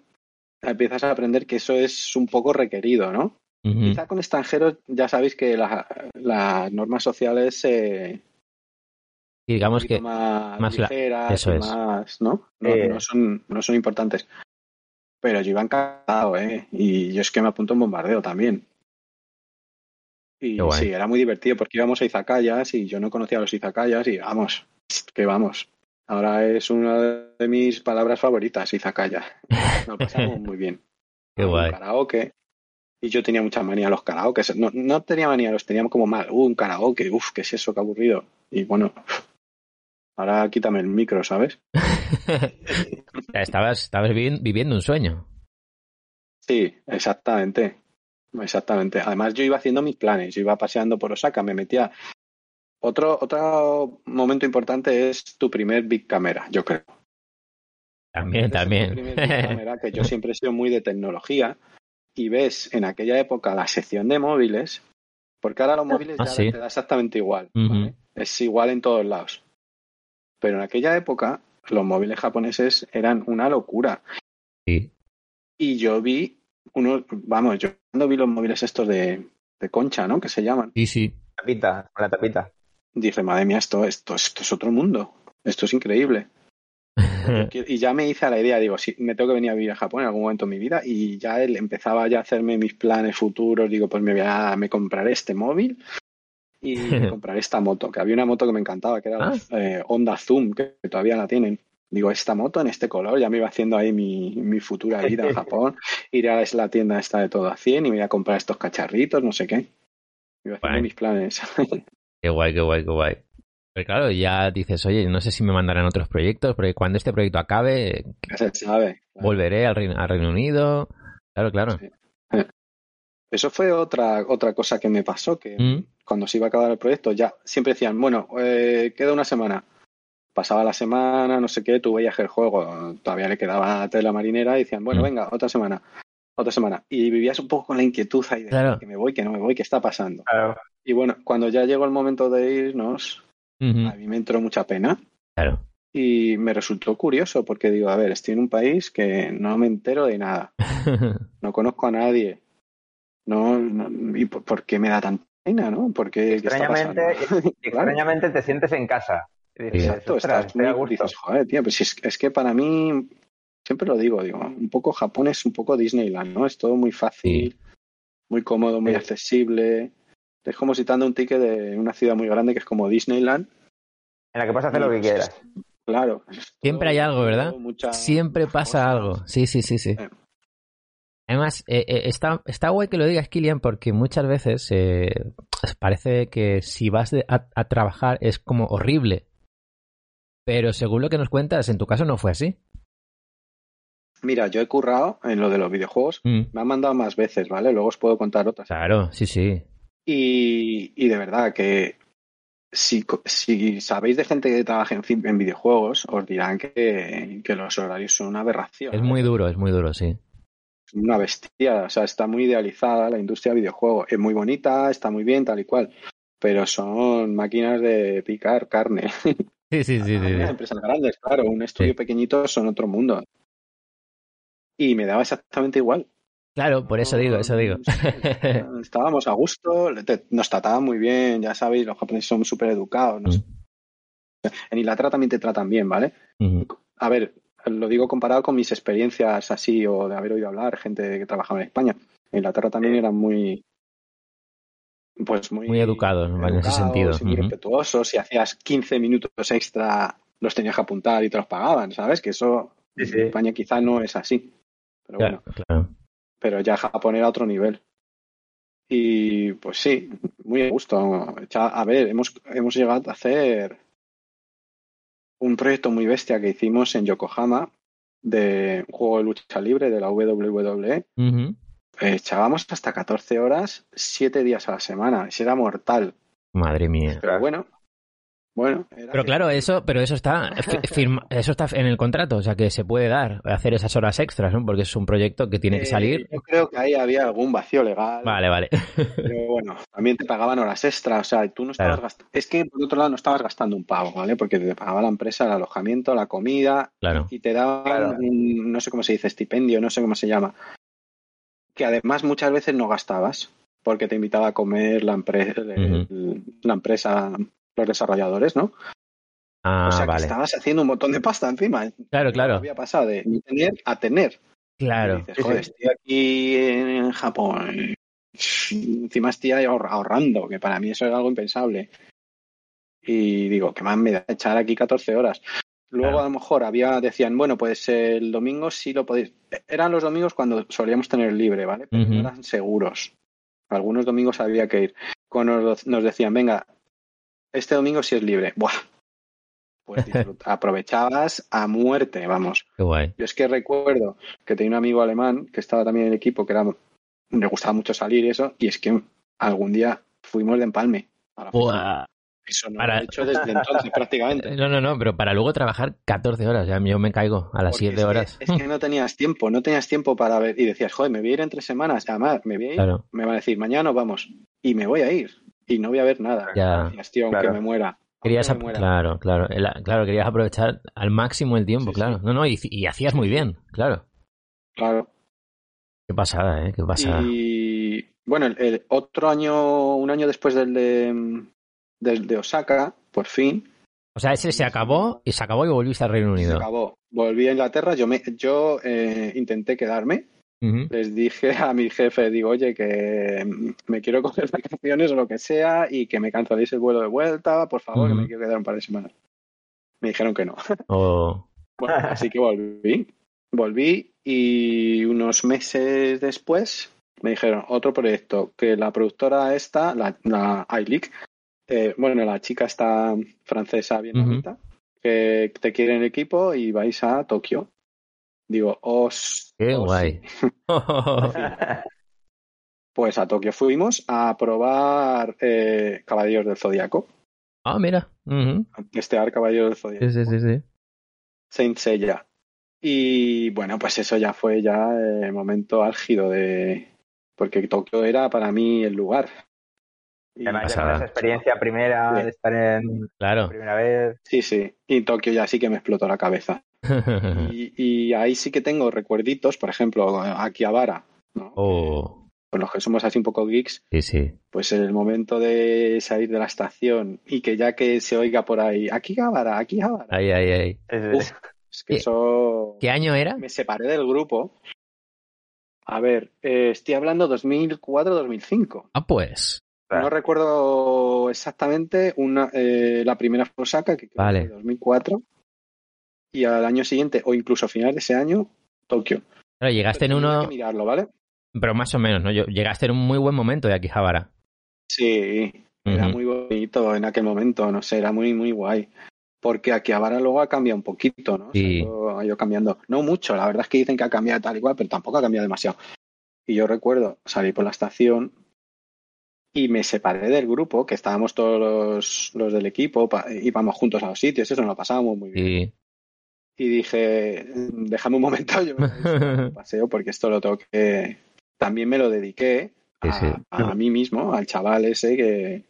empiezas a aprender que eso es un poco requerido, ¿no? Ujú. Quizá con extranjeros ya sabéis que la- las normas sociales Y digamos que más, la- eso y es. más, ¿no? No, Eh. no son, no son importantes. Pero yo iba encantado, ¿eh? Y yo es que me apunto en bombardeo también. Y sí, era muy divertido porque íbamos a izakayas y yo no conocía a los izakayas y vamos, que vamos. Ahora es una de mis palabras favoritas, izakaya. Nos pasamos muy bien. Qué Un guay. karaoke. Y yo tenía mucha manía a los karaoke. No, no tenía manía, los teníamos como mal. Uh, un karaoke, uff, ¿qué es eso? Qué aburrido. Y bueno, ahora quítame el micro, ¿sabes? Estabas, estabas vivi- viviendo un sueño. Sí, exactamente. Exactamente. Además, yo iba haciendo mis planes. Yo iba paseando por Osaka, me metía. Otro, otro momento importante es tu primer Big Camera, yo creo. También, tu también. primer Big Camera, que yo siempre he sido muy de tecnología. Y ves en aquella época la sección de móviles, porque ahora los móviles Ah, ya sí. te da exactamente igual. Es igual en todos lados. Pero en aquella época, los móviles japoneses eran una locura. Sí. Y yo vi unos, vamos, yo cuando vi los móviles estos de, de concha, ¿no? Que se llaman. Sí, sí. Tapita, la tapita. Dije, madre mía, esto, esto, esto es otro mundo. Esto es increíble. Y ya me hice a la idea, digo, sí, me tengo que venir a vivir a Japón en algún momento en mi vida. Y ya él empezaba ya a hacerme mis planes futuros. Digo, pues me voy a, me compraré este móvil y me compraré esta moto. Que había una moto que me encantaba, que era la Ah. eh, Honda Zoom, que, que todavía la tienen. Digo, esta moto en este color, ya me iba haciendo ahí mi, mi futura vida a Japón. Iré a la tienda esta de todo a 100 y me voy a comprar estos cacharritos, no sé qué. Iba haciendo mis planes. Qué guay, qué guay, qué guay. Pero claro, ya dices, oye, no sé si me mandarán otros proyectos, porque cuando este proyecto acabe, se sabe. volveré al Reino, al Reino Unido. Claro, claro. Sí. Eso fue otra, otra cosa que me pasó, que Mm. Cuando se iba a acabar el proyecto ya siempre decían, bueno, eh, queda una semana. Pasaba la semana, no sé qué, tú veías que el juego todavía le quedaba tela marinera y decían, bueno, Mm. venga, otra semana, otra semana. Y vivías un poco con la inquietud ahí de Claro. que me voy, que no me voy, qué está pasando. Claro. Y bueno, cuando ya llegó el momento de irnos, a mí me entró mucha pena Claro. y me resultó curioso porque digo, a ver, estoy en un país que no me entero de nada, no conozco a nadie. No, no- ¿y por, por qué me da tanta no? Porque ¿qué está Extrañamente, y- extrañamente te sientes en casa. Dices, Exacto, "Ostras, estás muy, gusto". dices, joder, tío, pues es, es que para mí, siempre lo digo, digo, un poco Japón es un poco Disneyland, ¿no? Es todo muy fácil, muy cómodo, muy Sí. accesible. Es como si te anda un ticket de una ciudad muy grande que es como Disneyland. En la que puedes hacer lo que quieras. Claro. Siempre hay algo, ¿verdad? mucha- Siempre pasa algo. Sí, sí, sí, sí. Eh. Además, eh, eh, está, está guay que lo digas, Kilian, porque muchas veces, eh, parece que si vas de- a, a trabajar es como horrible. Pero según lo que nos cuentas, en tu caso no fue así. Mira, yo he currado en lo de los videojuegos. Mm, Me han mandado más veces, ¿vale? Luego os puedo contar otras. claro, sí, sí. Y, y de verdad que si, si sabéis de gente que trabaja en, en videojuegos, os dirán que, que los horarios son una aberración. Es muy duro, es muy duro, sí. Una bestia, o sea, está muy idealizada la industria de videojuegos. Es muy bonita, está muy bien, tal y cual. Pero son máquinas de picar carne. Sí, sí, sí, sí. Sí. empresas grandes, claro, un estudio Sí. pequeñito son otro mundo. Y me daba exactamente igual. Claro, por eso digo, eso digo. Estábamos a gusto, nos trataban muy bien, ya sabéis, los japoneses son súper educados. nos- En Inglaterra también te tratan bien, ¿vale? A ver, lo digo comparado con mis experiencias así o de haber oído hablar, gente que trabajaba en España. En Inglaterra también eran muy. Pues muy. Muy educados, en ese sentido. y muy respetuosos. Si hacías 15 minutos extra, los tenías que apuntar y te los pagaban, ¿sabes? Que eso Sí, sí. en España quizá no es así. Pero bueno, Claro, pero ya Japón era otro nivel. Y pues sí, muy a gusto. A ver, hemos, hemos llegado a hacer un proyecto muy bestia que hicimos en Yokohama de un juego de lucha libre de la WWE. Ujú. Eh, Echábamos hasta 14 horas, 7 días a la semana. Y era mortal. Madre mía. Pero bueno, bueno. era Pero claro, eso, pero eso está, fi- firma- eso está en el contrato, o sea que se puede dar, hacer esas horas extras, ¿no? Porque es un proyecto que tiene que Eh, salir. yo creo que ahí había algún vacío legal. Vale, vale. Pero bueno, también te pagaban horas extras, o sea, tú no estabas Claro. gastando. Es que por otro lado no estabas gastando un pago, ¿vale? Porque te pagaba la empresa el alojamiento, la comida Claro. y te daban Claro. un, no sé cómo se dice, estipendio, no sé cómo se llama. Que además muchas veces no gastabas porque te invitaba a comer la, empresa la empresa, los desarrolladores, ¿no? Ah, o sea, que estabas haciendo un montón de pasta encima. Claro, claro. Había pasado de no tener a tener. Y Claro. dices, Sí, joder, sí. estoy aquí en Japón. Encima estoy ahorrando, que para mí eso era algo impensable. Y digo, ¿qué más me da echar aquí 14 horas? Luego Claro. a lo mejor había, decían, bueno, pues el domingo sí lo podéis. Eran los domingos cuando solíamos tener libre, ¿vale? Pero no eran seguros. Algunos domingos había que ir. Cuando nos decían, venga, este domingo sí es libre. Buah. Pues aprovechabas a muerte, vamos. Qué guay. Yo es que recuerdo que tenía un amigo alemán que estaba también en el equipo, que era, le gustaba mucho salir y eso, y es que algún día fuimos de empalme. a la. Buah. Eso no Para- lo he hecho desde entonces prácticamente. No, no, no, pero para luego trabajar 14 horas, ya yo me caigo a las Porque 7 es que- horas. es que no tenías tiempo, no tenías tiempo para ver. Y decías, joder, me voy a ir en tres semanas. Además, me voy a ir, Claro. me van a decir, mañana nos vamos. Y me voy a ir. Y no voy a ver nada. Ya. Aunque Claro. me muera. Querías, aunque ap- me muera. claro, claro, el- claro, querías aprovechar al máximo el tiempo, Sí, claro. sí. No, no, y, y hacías muy bien, claro. Claro. Qué pasada, ¿eh? Qué pasada. Y bueno, el, el otro año, un año después del de, del de Osaka, por fin, O sea, ese se acabó y se acabó y volviste al Reino se Unido. acabó. Volví a Inglaterra, yo, me, yo eh, intenté quedarme. Les dije a mi jefe, digo, oye, que me quiero coger vacaciones o lo que sea y que me canceléis el vuelo de vuelta, por favor, que me quiero quedar un par de semanas. Me dijeron que no. O- Bueno, así que volví. Volví y unos meses después me dijeron otro proyecto, que la productora esta, la, la iLeak, eh, bueno, la chica está francesa bien bonita, que te quiere en el equipo y vais a Tokio. Digo, os... Qué os- guay. Pues a Tokio fuimos a probar eh, Caballeros del Zodíaco, ah, mira. Ujú. a testear Caballeros del Zodíaco. Sí, sí, sí, sí. Saint Seiya. Y bueno, pues eso ya fue ya el momento álgido de... Porque Tokio era para mí el lugar. Y- Además, ya esa experiencia primera Sí. de estar en Claro. primera vez. sí, sí. Y Tokio ya sí que me explotó la cabeza. Y, y ahí sí que tengo recuerditos, por ejemplo, Akihabara, ¿no? oh, Con los que somos así un poco geeks, sí, sí. pues en el momento de salir de la estación y que ya que se oiga por ahí, Akihabara, Akihabara, Ahí, ahí, ahí. Es- Uf, es que ¿Qué- eso... ¿Qué año era? me separé del grupo. A ver, eh, estoy hablando 2004-2005. Ah, pues. No recuerdo exactamente una, eh, la primera fue Osaka, que creo Vale. que fue 2004, y al año siguiente, o incluso a finales de ese año, Tokio. Claro, llegaste en uno, que mirarlo, ¿vale? pero más o menos, ¿no? Llegaste en un muy buen momento de Akihabara. Sí, era muy bonito en aquel momento, no sé, era muy, muy guay. Porque ahora luego ha cambiado un poquito, ¿no? Sí. Se ha ido, ha ido cambiando. No mucho, la verdad es que dicen que ha cambiado tal y cual, pero tampoco ha cambiado demasiado. Y yo recuerdo salir por la estación y me separé del grupo, que estábamos todos los, los del equipo, íbamos juntos a los sitios, eso nos lo pasábamos muy bien. Sí. Y dije, déjame un momento, yo me paseo porque esto lo tengo que... También me lo dediqué a, Sí, sí. a mí mismo, al chaval ese que,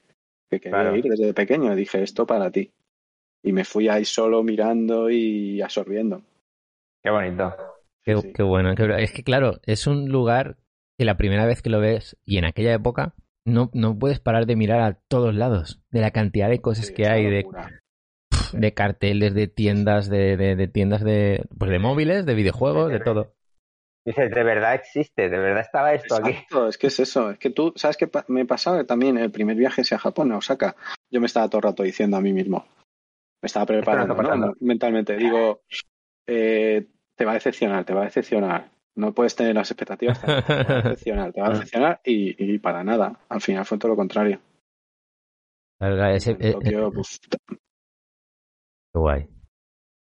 que quería Claro. ir desde pequeño. Dije, esto para ti. Y me fui ahí solo mirando y absorbiendo. Qué bonito. Qué, Sí. qué bueno. qué- Es que claro, es un lugar que la primera vez que lo ves y en aquella época no, no puedes parar de mirar a todos lados, de la cantidad de cosas Sí, que hay, de, de carteles, de tiendas, de, de, de tiendas de, pues de móviles, de videojuegos, de todo. Dices, de verdad existe, de verdad estaba esto aquí. Es que es eso. Es que tú, ¿sabes qué pa- me pasaba también el primer viaje hacia Japón, a Osaka? Yo me estaba todo el rato diciendo a mí mismo. Me estaba preparando mentalmente. Digo, eh, te va a decepcionar, te va a decepcionar. No puedes tener las expectativas. Te va a decepcionar, te va a decepcionar y, y para nada. Al final fue todo lo contrario. Claro, ese- En eh, Tokio, eh, pues, qué guay.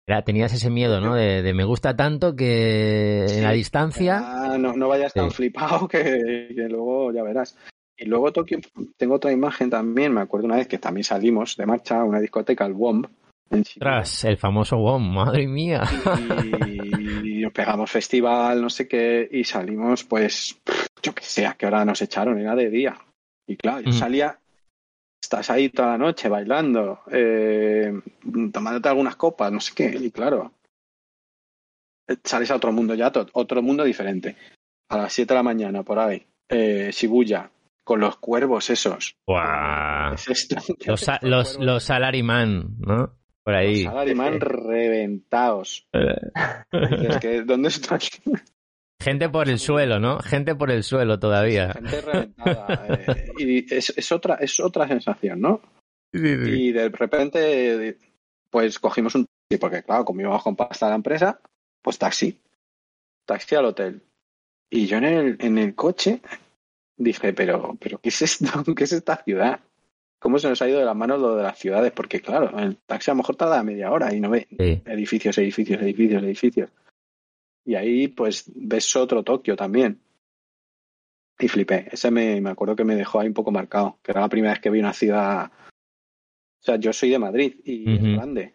Era, tenías ese miedo, ¿no? De, de me gusta tanto que en la Sí, distancia. Ah, no, no vayas tan Sí. flipado que, que luego ya verás. Y luego Tokio, tengo otra imagen también, me acuerdo una vez que también salimos de marcha a una discoteca, el WOMB, Tras el famoso WOM, madre mía. y nos pegamos festival, no sé qué, y salimos, pues, yo qué sé, a qué hora nos echaron, era de día. Y claro, yo Mm. salía, estás ahí toda la noche bailando, eh, tomándote algunas copas, no sé qué, y claro, eh, sales a otro mundo ya, otro mundo diferente. A las 7 de la mañana, por ahí, eh, Shibuya, con los cuervos esos. Guau. ¿Qué es Los, es los, los salaryman, ¿no? Por Los ahí. Salaryman reventados. Dices que, ¿Dónde estoy? Gente por el suelo, ¿no? Gente por el suelo todavía. Gente reventada. eh, y es, es otra, es otra sensación, ¿no? Y de repente, pues cogimos un taxi, porque claro, como íbamos con pasta de la empresa, pues taxi. Taxi al hotel. Y yo en el, en el coche dije, pero, pero ¿qué es esto? ¿Qué es esta ciudad? ¿Cómo se nos ha ido de las manos lo de las ciudades? Porque claro, el taxi a lo mejor tarda media hora y no ve Sí. edificios, edificios, edificios, edificios. Y ahí pues ves otro Tokio también. Y flipé. Ese me, me acuerdo que me dejó ahí un poco marcado, que era la primera vez que vi una ciudad. O sea, yo soy de Madrid y es grande.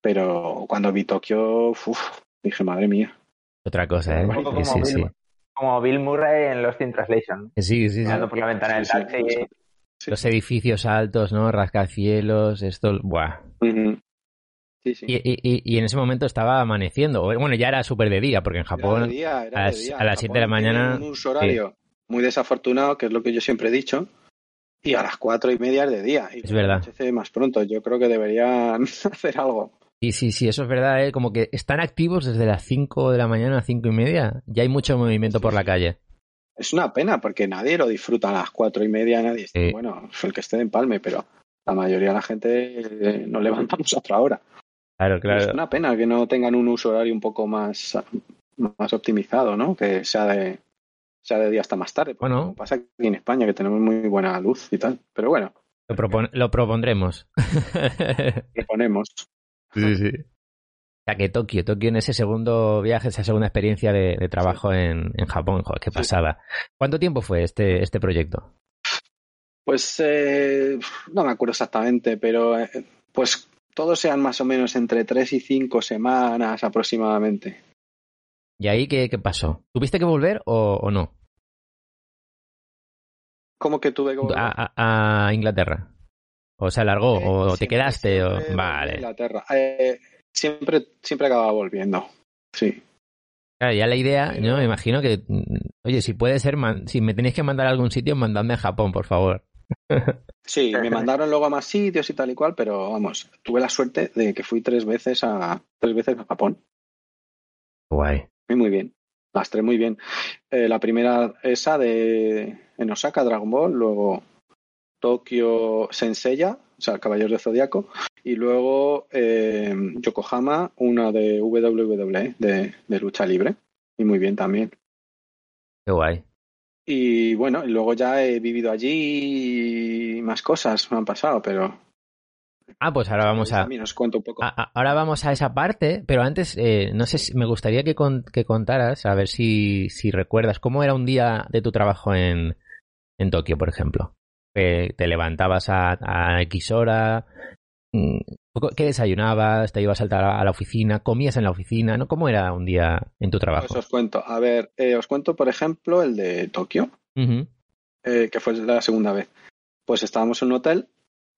Pero cuando vi Tokio, uf, dije, madre mía. Otra cosa, ¿eh? Sí, como sí, sí. Bill, como Bill Murray en Lost in Translation. Sí, sí, sí. Mirando por la ventana del Sí, sí, taxi. sí. Sí. Los edificios altos, ¿no? Rascacielos, esto, buah. Sí, sí. Y, y- y- y en ese momento estaba amaneciendo. Bueno, ya era súper de día, porque en Era Japón de día, era a de las- día. a las siete de la mañana, Un uso horario muy desafortunado, que es lo que yo siempre he dicho. Y a las cuatro y media es de día. Y Es verdad. más pronto. Yo creo que deberían hacer algo. Sí, sí, sí, eso es verdad, ¿eh? Como que están activos desde las 5 de la mañana a 5 y media. Ya hay mucho movimiento por la calle. Es una pena porque nadie lo disfruta a las cuatro y media, nadie bueno, el que esté de empalme, pero la mayoría de la gente eh, nos levantamos a otra hora. Claro, Es claro. una pena que no tengan un uso horario un poco más, más optimizado, ¿no? Que sea de, sea de día hasta más tarde. Bueno. como pasa aquí en España, que tenemos muy buena luz y tal. Pero bueno, Lo, propon- lo propondremos. le ponemos. sí, sí. O sea, que Tokio, Tokio en ese segundo viaje, esa segunda experiencia de, de trabajo en, en Japón, joder, qué Sí. pasada. ¿Cuánto tiempo fue este, este proyecto? Pues eh, no me acuerdo exactamente, pero eh, pues todos sean más o menos entre tres y cinco semanas aproximadamente. ¿Y ahí qué, qué pasó? ¿Tuviste que volver o, o no? ¿Cómo que tuve que volver? A, a- a Inglaterra. ¿O se alargó? Eh, ¿O te quedaste? o... Vale. Inglaterra. Eh, siempre, siempre acababa volviendo. Sí. Claro, ya la idea, yo me imagino que, mm, oye, si puede ser, man- si me tenéis que mandar a algún sitio, mandadme a Japón, por favor. Sí, me mandaron luego a más sitios y tal y cual, pero vamos, tuve la suerte de que fui tres veces a tres veces a Japón. Guay. Muy, muy bien. Las tres muy bien. Eh, la primera, esa de en Osaka, Dragon Ball, luego Tokio Senseiya, o sea, Caballeros de Zodiaco, y luego eh, Yokohama, una de WWE, de, de lucha libre. Y muy bien también. Qué guay. Y bueno, luego ya he vivido allí y más cosas me han pasado, pero Ah, pues ahora vamos a, también os cuento un poco. a- a- ahora vamos a esa parte, pero antes, eh, no sé, si, me gustaría que, con- que contaras, a ver si, si recuerdas, cómo era un día de tu trabajo en, en Tokio, por ejemplo. Eh, te levantabas a, a X hora, mm, ¿qué desayunabas? ¿Te ibas a saltar a la oficina? ¿Comías en la oficina? ¿no? ¿Cómo era un día en tu trabajo? Pues os cuento. A ver, eh, os cuento, por ejemplo, el de Tokio, eh, que fue la segunda vez. Pues estábamos en un hotel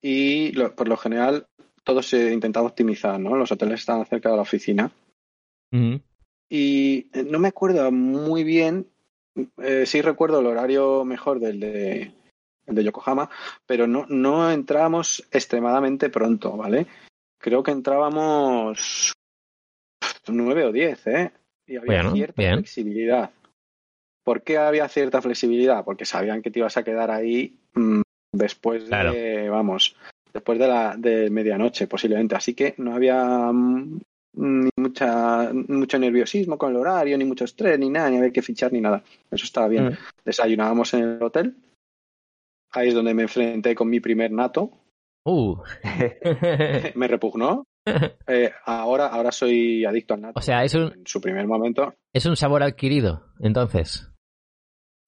y lo- por lo general todo se intentaba optimizar, ¿no? Los hoteles estaban cerca de la oficina. Y eh, no me acuerdo muy bien, eh, sí recuerdo el horario mejor del de, el de Yokohama, pero no, no entrábamos extremadamente pronto, ¿vale? Creo que entrábamos nueve o diez, ¿eh? Y había Bueno, cierta bien. flexibilidad. ¿Por qué había cierta flexibilidad? Porque sabían que te ibas a quedar ahí mm, después Claro. de, vamos, después de la de medianoche posiblemente. Así que no había mm, ni mucha, mucho nerviosismo con el horario, ni mucho estrés, ni nada, ni había que fichar ni nada. Eso estaba bien. Mm. Desayunábamos en el hotel. Ahí es donde me enfrenté con mi primer nato. Uh. Me repugnó. Eh, ahora, ahora soy adicto al nato. o sea, es un, En su primer momento. es un sabor adquirido, entonces.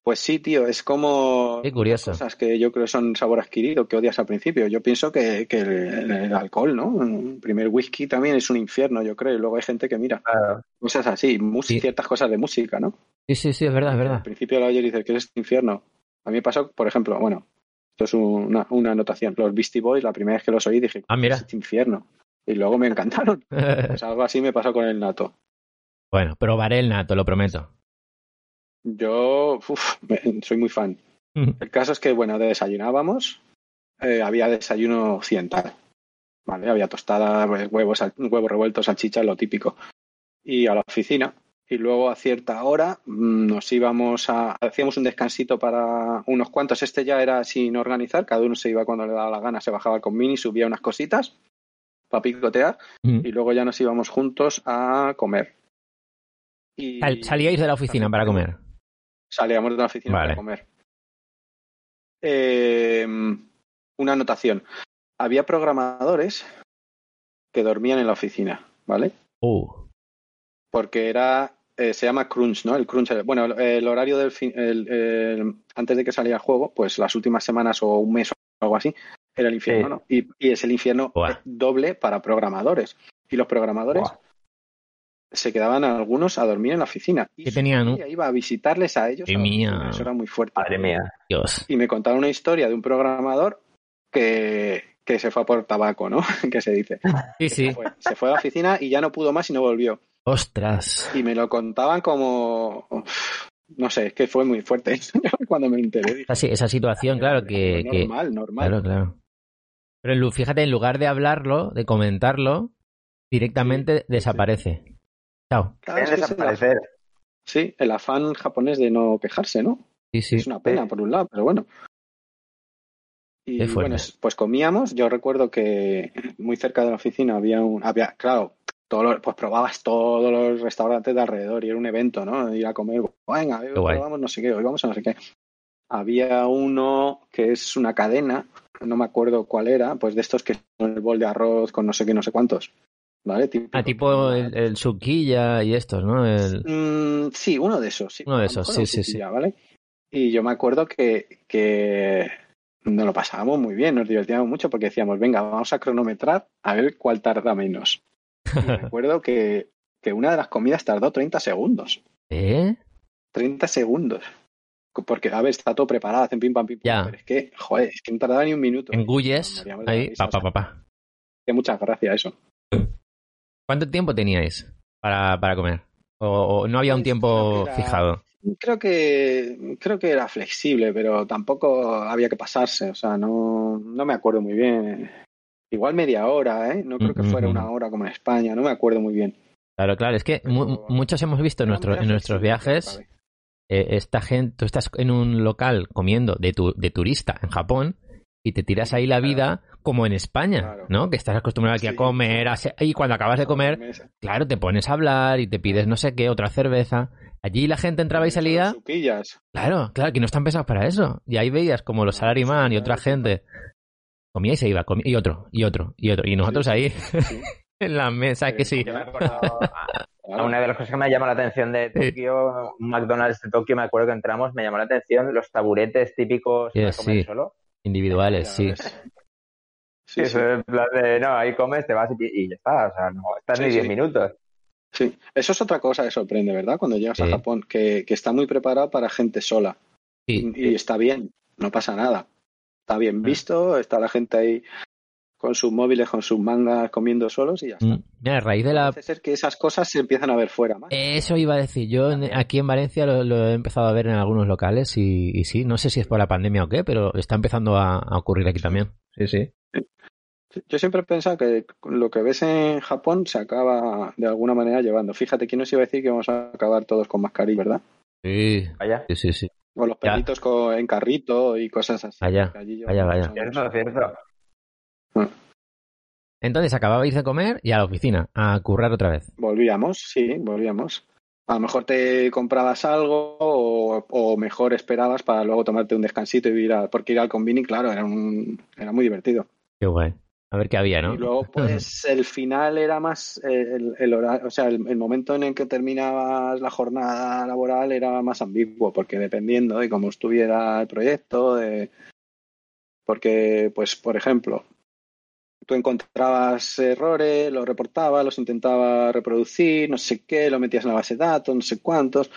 Pues sí, tío, es como Qué curioso. cosas que yo creo son sabor adquirido, que odias al principio. Yo pienso que, que el, el alcohol, ¿no? Un primer whisky también es un infierno, yo creo. Y luego hay gente que mira Claro. cosas así, Sí. ciertas cosas de música, ¿no? Sí, sí, sí, es verdad, es Al verdad. principio la oyes y dices que es este infierno. A mí me pasó, por ejemplo, bueno, esto es una, una anotación. Los Beastie Boys, la primera vez que los oí dije, Ah, mira. "¿Qué es este infierno. Y luego me encantaron. Pues algo así me pasó con el nato. bueno, probaré el nato, lo prometo. Yo uf, soy muy fan. El caso es que, bueno, desayunábamos, eh, había desayuno occidental, ¿vale? Había tostada, pues, huevos, huevos revueltos, salchicha, lo típico. Y a la oficina. Y luego a cierta hora mm, nos íbamos a... Hacíamos un descansito para unos cuantos. Este ya era sin organizar, cada uno se iba cuando le daba la gana, se bajaba con mini, subía unas cositas para picotear Mm. y luego ya nos íbamos juntos a comer. Y Salíais de la oficina para comer. Salíamos de la oficina Vale. para comer. Eh, una anotación. Había programadores que dormían en la oficina, ¿vale? Uh. Porque era, eh, se llama crunch, ¿no? El crunch, el- bueno, el, el horario del fin, el- el- antes de que saliera el juego, pues las últimas semanas o un mes o algo así, era el infierno, Sí. ¿no? Y, y es el infierno Buah. eh, doble para programadores. Y los programadores Buah. se quedaban algunos a dormir en la oficina. Y ¿Qué tenían, no? iba a visitarles a ellos. A oficina. mía. Eso era muy fuerte. Madre mía. Dios. Y me contaron una historia de un programador que, que se fue a por tabaco, ¿no? que se dice. Sí, sí. Fue- se fue a la oficina y ya no pudo más y no volvió. Ostras. Y me lo contaban como... No sé, es que fue muy fuerte. Cuando me enteré Esa, si- esa situación, claro, que, que- normal, normal. Claro, claro. Pero fíjate, en lugar de hablarlo, de comentarlo, directamente desaparece. Chao. Claro, es desaparecer. sí, el afán japonés de no quejarse, ¿no? Sí, sí. Es una pena, por un lado, pero bueno. Y bueno, pues comíamos. Yo recuerdo que muy cerca de la oficina había un. Había, claro, todos los- pues probabas todos los restaurantes de alrededor y era un evento, ¿no? Ir a comer. Venga, hoy probamos no sé qué, hoy vamos a no sé qué. Había uno que es una cadena, no me acuerdo cuál era, pues de estos que son el bol de arroz con no sé qué, no sé cuántos. ¿Vale? Típico- Ah, tipo el, el suquilla y estos, ¿no? El... Mm, sí, uno de esos. Sí. Uno de esos, sí, sí, sí. ¿vale? Y yo me acuerdo que, que nos lo pasábamos muy bien, nos divertíamos mucho porque decíamos, venga, vamos a cronometrar a ver cuál tarda menos. Y acuerdo que, que una de las comidas tardó 30 segundos. ¿Eh? 30 segundos. Porque, a ver, está todo preparado, hacen pim pam pim pam. Ya. Pero es que, joder, es que no tardaba ni un minuto. Engulles, la ahí, risa, pa, pa, pa, que muchas gracias eso. ¿Cuánto tiempo teníais para, para comer? O, o no había un Pues, tiempo creo que era- fijado? Creo que creo que era flexible, pero tampoco había que pasarse. O sea, no, no me acuerdo muy bien. Igual media hora, ¿eh? No creo que fuera una hora como en España. No me acuerdo muy bien. Claro, claro, es que mu- muchos hemos visto en, nuestro- nuestros viajes eh, esta gente, tú estás en un local comiendo de, tu, de turista en Japón y te tiras ahí la vida como en España, Claro. ¿no? Que estás acostumbrado aquí a comer a se- y cuando acabas de comer, claro, te pones a hablar y te pides no sé qué, otra cerveza. Allí la gente entraba y salía. Claro, claro, que no están pensados para eso. Y ahí veías como los salaryman y otra gente comía y se iba, comía, y otro, y otro, y otro. Y nosotros ahí en la mesa, que sí. Yo me acuerdo, a- una de las cosas que me llamó la atención de Sí. Tokio, un McDonald's de Tokio, me acuerdo que entramos, me llamó la atención los taburetes típicos para Yes, comer sí. solo. Individuales, sí. Sí, Sí, sí. eso es en plan de, no, ahí comes, te vas y, y ya está, o sea, no estás Sí, ni 10 sí. minutos. Sí, eso es otra cosa que sorprende, ¿verdad? Cuando llegas Sí. a Japón, que, que está muy preparado para gente sola. Sí. Y está bien, no pasa nada. Está bien Mm. visto, está la gente ahí con sus móviles, con sus mangas, comiendo solos y ya está. Mm, Mira, a raíz de la... Parece ser que esas cosas se empiezan a ver fuera más. Eso iba a decir. Yo en- aquí en Valencia lo, lo he empezado a ver en algunos locales y, y sí, no sé si es por la pandemia o qué, pero está empezando a, a ocurrir aquí también. Sí, sí. Yo siempre he pensado que lo que ves en Japón se acaba de alguna manera llevando. Fíjate, ¿quién nos iba a decir que vamos a acabar todos con mascarilla, verdad? Sí, Vaya. sí, sí. sí. O los perritos con- en carrito y cosas así. Vaya, que allí vaya. Cierto, cierto. Entonces acababais de comer y a la oficina, a currar otra vez. Volvíamos, sí, volvíamos. A lo mejor te comprabas algo o, o mejor esperabas para luego tomarte un descansito y ir a, porque ir al convini, claro, era un, era muy divertido. Qué guay. A ver qué había, ¿no? Y luego, pues, el final era más eh, el, el hora- o sea, el, el momento en el que terminabas la jornada laboral era más ambiguo, porque dependiendo de cómo estuviera el proyecto, de... porque, pues, por ejemplo, tú encontrabas errores, los reportabas, los intentabas reproducir, no sé qué, lo metías en la base de datos, no sé cuántos,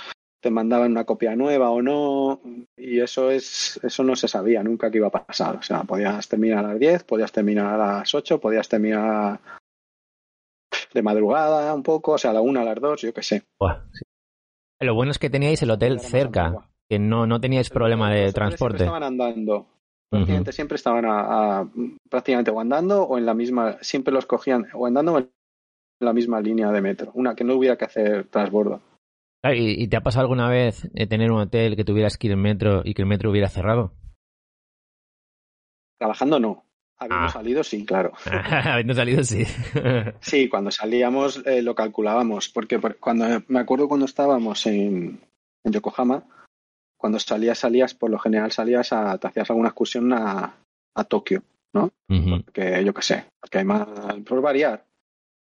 te mandaban una copia nueva o no, y eso es eso no se sabía nunca que iba a pasar. O sea, podías terminar a las 10, podías terminar a las 8, podías terminar de madrugada un poco, o sea, a la 1, a las 2, yo qué sé. Buah, sí. Lo bueno es que teníais el hotel cerca, que no, no teníais problema de transporte. Siempre estaban andando. Prácticamente siempre estaban a, a- prácticamente o andando o en la misma, siempre los cogían o andando o en la misma línea de metro, una que no hubiera que hacer transbordo. ¿Y, te ha pasado alguna vez eh, tener un hotel que tuvieras que ir en metro y que el metro hubiera cerrado? Trabajando no. Habiendo Ah. salido, sí, claro. Habiendo salido, sí. Sí, cuando salíamos eh, lo calculábamos, porque por- cuando me acuerdo cuando estábamos en, en Yokohama, cuando salías, salías, por lo general salías a, te hacías alguna excursión a, a Tokio, Ujú, que yo qué sé, porque hay más, por variar.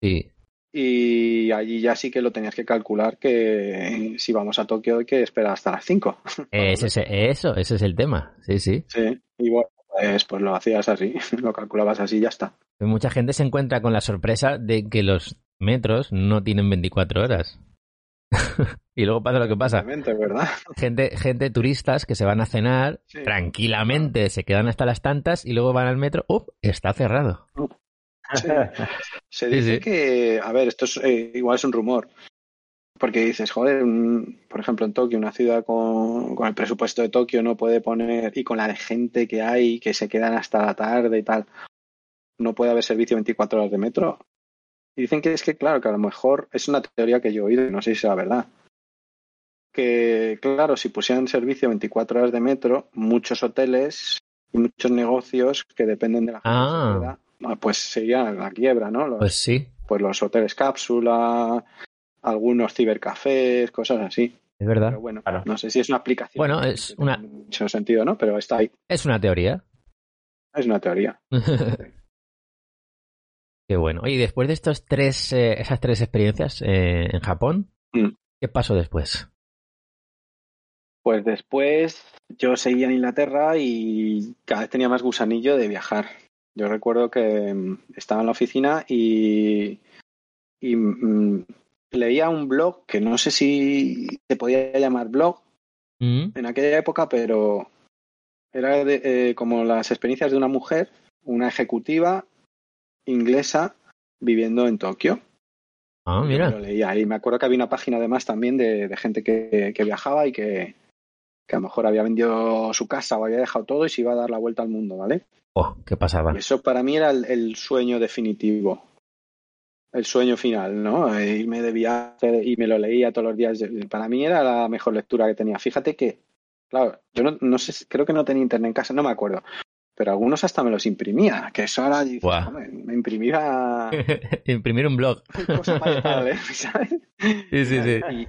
Sí. Y allí ya sí que lo tenías que calcular que si vamos a Tokio hay que esperar hasta las 5. Ese, es- eso, ese es el tema. Sí, sí. Sí, y bueno, pues, pues lo hacías así, lo calculabas así y ya está. Mucha gente se encuentra con la sorpresa de que los metros no tienen 24 horas. y luego pasa lo que pasa. ¿verdad? Gente, gente turistas que se van a cenar Sí. tranquilamente, se quedan hasta las tantas y luego van al metro. ¡Up! Está cerrado. Sí. Se dice sí. que, a ver, esto es, eh, igual es un rumor, porque dices, joder, un- por ejemplo, en Tokio, una ciudad con, con el presupuesto de Tokio no puede poner, y con la de gente que hay, que se quedan hasta la tarde y tal, no puede haber servicio 24 horas de metro. Y dicen que es que, claro, que a lo mejor es una teoría que yo he oído, y no sé si sea verdad. Que, claro, si pusieran servicio 24 horas de metro, muchos hoteles y muchos negocios que dependen de la gente Ah. ah, pues sería la quiebra, ¿no? Los, Pues sí, pues los hoteles cápsula, algunos cibercafés, cosas así. es verdad. Pero bueno, Claro. no sé si es una aplicación. Bueno, es una- Mucho sentido, ¿no? Pero está ahí. Es una teoría. Es una teoría. Qué bueno. Oye, y después de estos tres, eh, esas tres experiencias eh, en Japón, Mm. ¿qué pasó después? Pues después yo seguía en Inglaterra y cada vez tenía más gusanillo de viajar. Yo recuerdo que mm, estaba en la oficina y, y mm, leía un blog que no sé si se podía llamar blog Mm, en aquella época, pero era de- eh, como las experiencias de una mujer, una ejecutiva inglesa viviendo en Tokio. Ah, mira. Lo leía y me acuerdo que había una página además también de, de gente que, que viajaba y que, que a lo mejor había vendido su casa o había dejado todo y se iba a dar la vuelta al mundo, ¿vale? Oh, qué pasaba. Y eso para mí era el, el sueño definitivo. El sueño final, ¿no? Eh, Irme de viaje y me lo leía todos los días. Para mí era la mejor lectura que tenía. Fíjate que, claro, yo no, no sé, creo que no tenía internet en casa, no me acuerdo. Pero algunos hasta me los imprimía, que eso ahora dices. "Hombre, me imprimía Imprimir un blog. cosas para. ¿sabes? Sí, sí, sí. Y,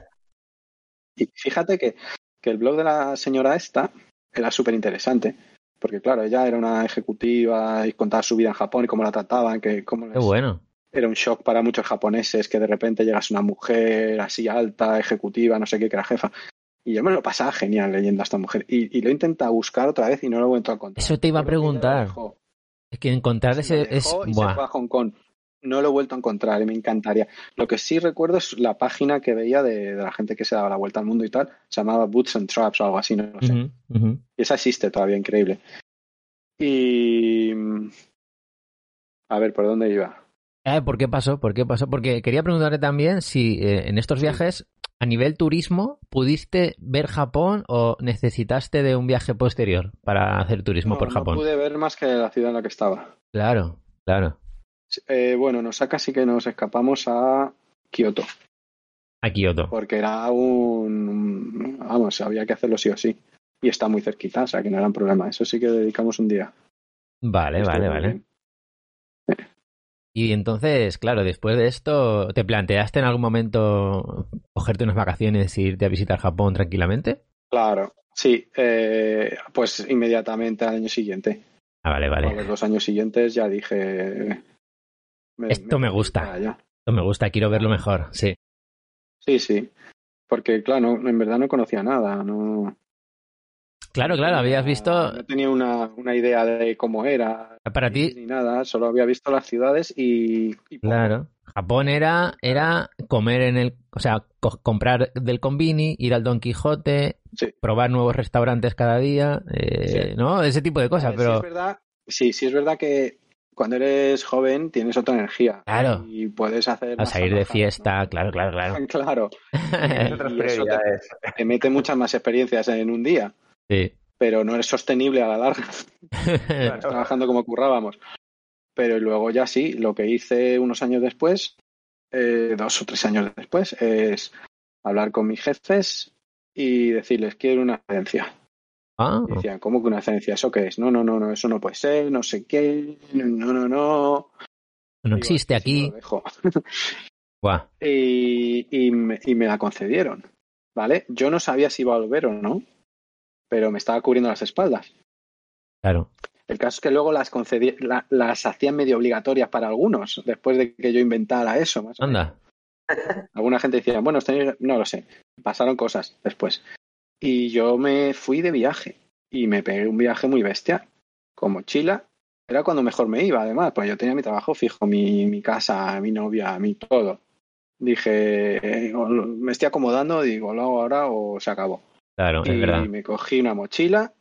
Y fíjate que, que el blog de la señora esta era súper interesante. Porque claro, ella era una ejecutiva y contaba su vida en Japón y cómo la trataban, que cómo Qué les- bueno. era un shock para muchos japoneses que de repente llegas una mujer así alta, ejecutiva, no sé qué, que era jefa. Y yo me lo pasaba genial leyendo a esta mujer. Y, y lo he intentado buscar otra vez y no lo he vuelto a encontrar. Eso te iba a preguntar. Es que encontrar Sí, ese es. dejó y se fue a Hong Kong. No lo he vuelto a encontrar y me encantaría. Lo que sí recuerdo es la página que veía de, de la gente que se daba la vuelta al mundo y tal. Se llamaba Boots and Traps o algo así, no lo sé. Y esa existe todavía, increíble. Y. A ver, ¿por dónde iba? Eh, ¿Por qué pasó? ¿Por qué pasó? Porque quería preguntarle también si eh, en estos viajes, a nivel turismo, pudiste ver Japón o necesitaste de un viaje posterior para hacer turismo No, por no Japón. pude ver más que la ciudad en la que estaba. Claro, claro. Eh, bueno, nos saca sí que nos escapamos a Kioto, A Kioto. porque era un, Vamos, había que hacerlo sí o sí. Y está muy cerquita, o sea que no era un problema. Eso sí que dedicamos un día. Vale, vale, vale. bien. Y entonces, claro, después de esto, ¿te planteaste en algún momento cogerte unas vacaciones e irte a visitar Japón tranquilamente? Claro, sí. eh, pues inmediatamente al año siguiente. Ah, vale, A vale. los dos años siguientes ya dije. Esto me gusta. para. Esto me gusta, quiero verlo mejor, sí. Sí, sí. Porque, claro, no- en verdad no conocía nada. No, Claro, claro, habías No visto, tenía una, una idea de cómo era. para ni- ti, Ni nada, solo había visto las ciudades y. claro, Japón era, era comer en el, o sea, co- comprar del convini, ir al Don Quijote, Sí. probar nuevos restaurantes cada día, eh, Sí. ¿no? Ese tipo de cosas, Eh, sí, pero es verdad, sí, sí, es verdad que cuando eres joven tienes otra energía. Claro. Y puedes hacer. a salir de fiesta, claro, claro, claro. Claro. Otras Y eso te-. Te mete muchas más experiencias en un día, Sí. pero no es sostenible a la larga. Claro. trabajando como currábamos. Pero luego ya sí, lo que hice unos años después, eh, dos o tres años después, es hablar con mis jefes y decirles quiero una excedencia. Ah, Y decían, ¿cómo que una excedencia? ¿Eso qué es? No, no, no, no, eso no puede ser, no sé qué, no, no, no. no existe "Sí, sí, aquí. lo dejo". Buah, y, y me, y me la concedieron, ¿vale? Yo no sabía si iba a volver o no, pero me estaba cubriendo las espaldas. claro. El caso es que luego las concedí, la- las hacían medio obligatorias para algunos, después de que yo inventara eso. Más o menos. Anda. Alguna gente decía, bueno, no lo sé, pasaron cosas después. Y yo me fui de viaje y me pegué un viaje muy bestia, con mochila. Era cuando mejor me iba, además, pues yo tenía mi trabajo fijo, mi, mi casa, mi novia, mi todo. Dije, eh, me estoy acomodando, digo, lo hago ahora o se acabó. Claro, es y verdad. me cogí una mochila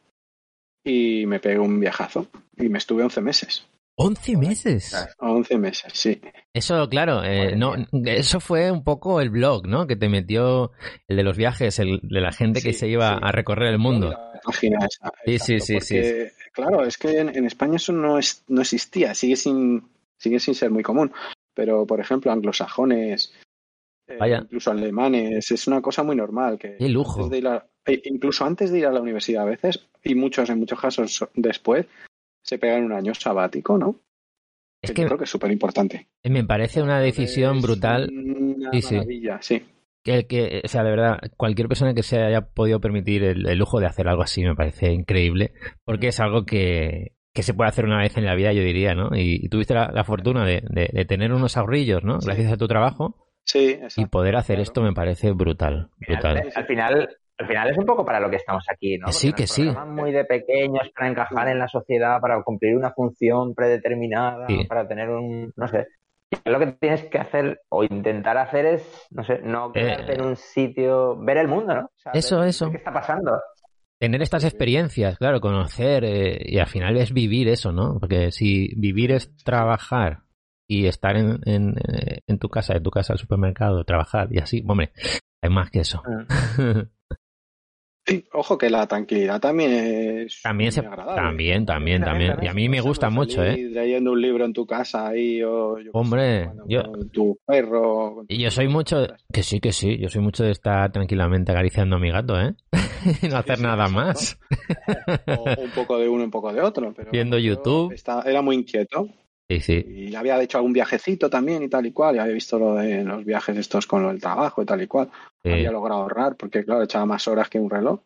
y me pegué un viajazo. Y me estuve 11 meses. 11 meses. 11 meses, sí. Eso, claro, eh, no, eso fue un poco el blog, ¿no? Que te metió el de los viajes, el de la gente que se iba sí. a recorrer el mundo. La página esa, Sí, sí, sí, sí. porque, Claro, es que en, en España eso no, es, no existía, sigue sin, sigue sin ser muy común. Pero, por ejemplo, anglosajones, eh, Vaya. incluso alemanes, es una cosa muy normal. Que Qué lujo. antes de ir a- eh, incluso antes de ir a la universidad a veces, y muchos, en muchos casos después, se pegan un año sabático, ¿no? Es que creo que es súper importante. me parece una decisión brutal Una Sí, sí. maravilla, sí. que el que, o sea, de verdad, cualquier persona que se haya podido permitir el, el lujo de hacer algo así me parece increíble, porque es algo que, que se puede hacer una vez en la vida, yo diría, ¿no? Y, y tuviste la, la fortuna de, de- de tener unos ahorrillos, ¿no? Sí. Gracias a tu trabajo, Sí, y exacto. poder hacer claro. esto me parece brutal, brutal. Al, al final, al final es un poco para lo que estamos aquí, ¿no? Sí, Porque que sí. muy de pequeños para encajar en la sociedad, para cumplir una función predeterminada, Sí. para tener un, no sé. Lo que tienes que hacer o intentar hacer es, no sé, no quedarte Eh. en un sitio, ver el mundo, ¿no? O sea, Eso, ver- eso. ¿Qué está pasando? Tener estas experiencias, claro, conocer, eh, y al final es vivir eso, ¿no? Porque si vivir es trabajar y estar en, en, eh, en tu casa, de tu casa al supermercado, trabajar y así, hombre, hay más que eso. Sí, ojo que la tranquilidad también es También se- agradable. también, también, también. Y a mí me gusta mucho, ¿eh? Leyendo un libro en tu casa ahí o yo Hombre, sé, jugando yo- con tu perro. con Y yo soy mucho, que sí, que sí, yo soy mucho de estar tranquilamente acariciando a mi gato, ¿eh? y no hacer sí, nada más. o un poco de uno, un poco de otro. Pero Viendo yo YouTube. era muy inquieto. Sí, sí. Y había hecho algún viajecito también y tal y cual. Y había visto lo de los viajes estos con el trabajo y tal y cual. sí. Había logrado ahorrar porque, claro, echaba más horas que un reloj.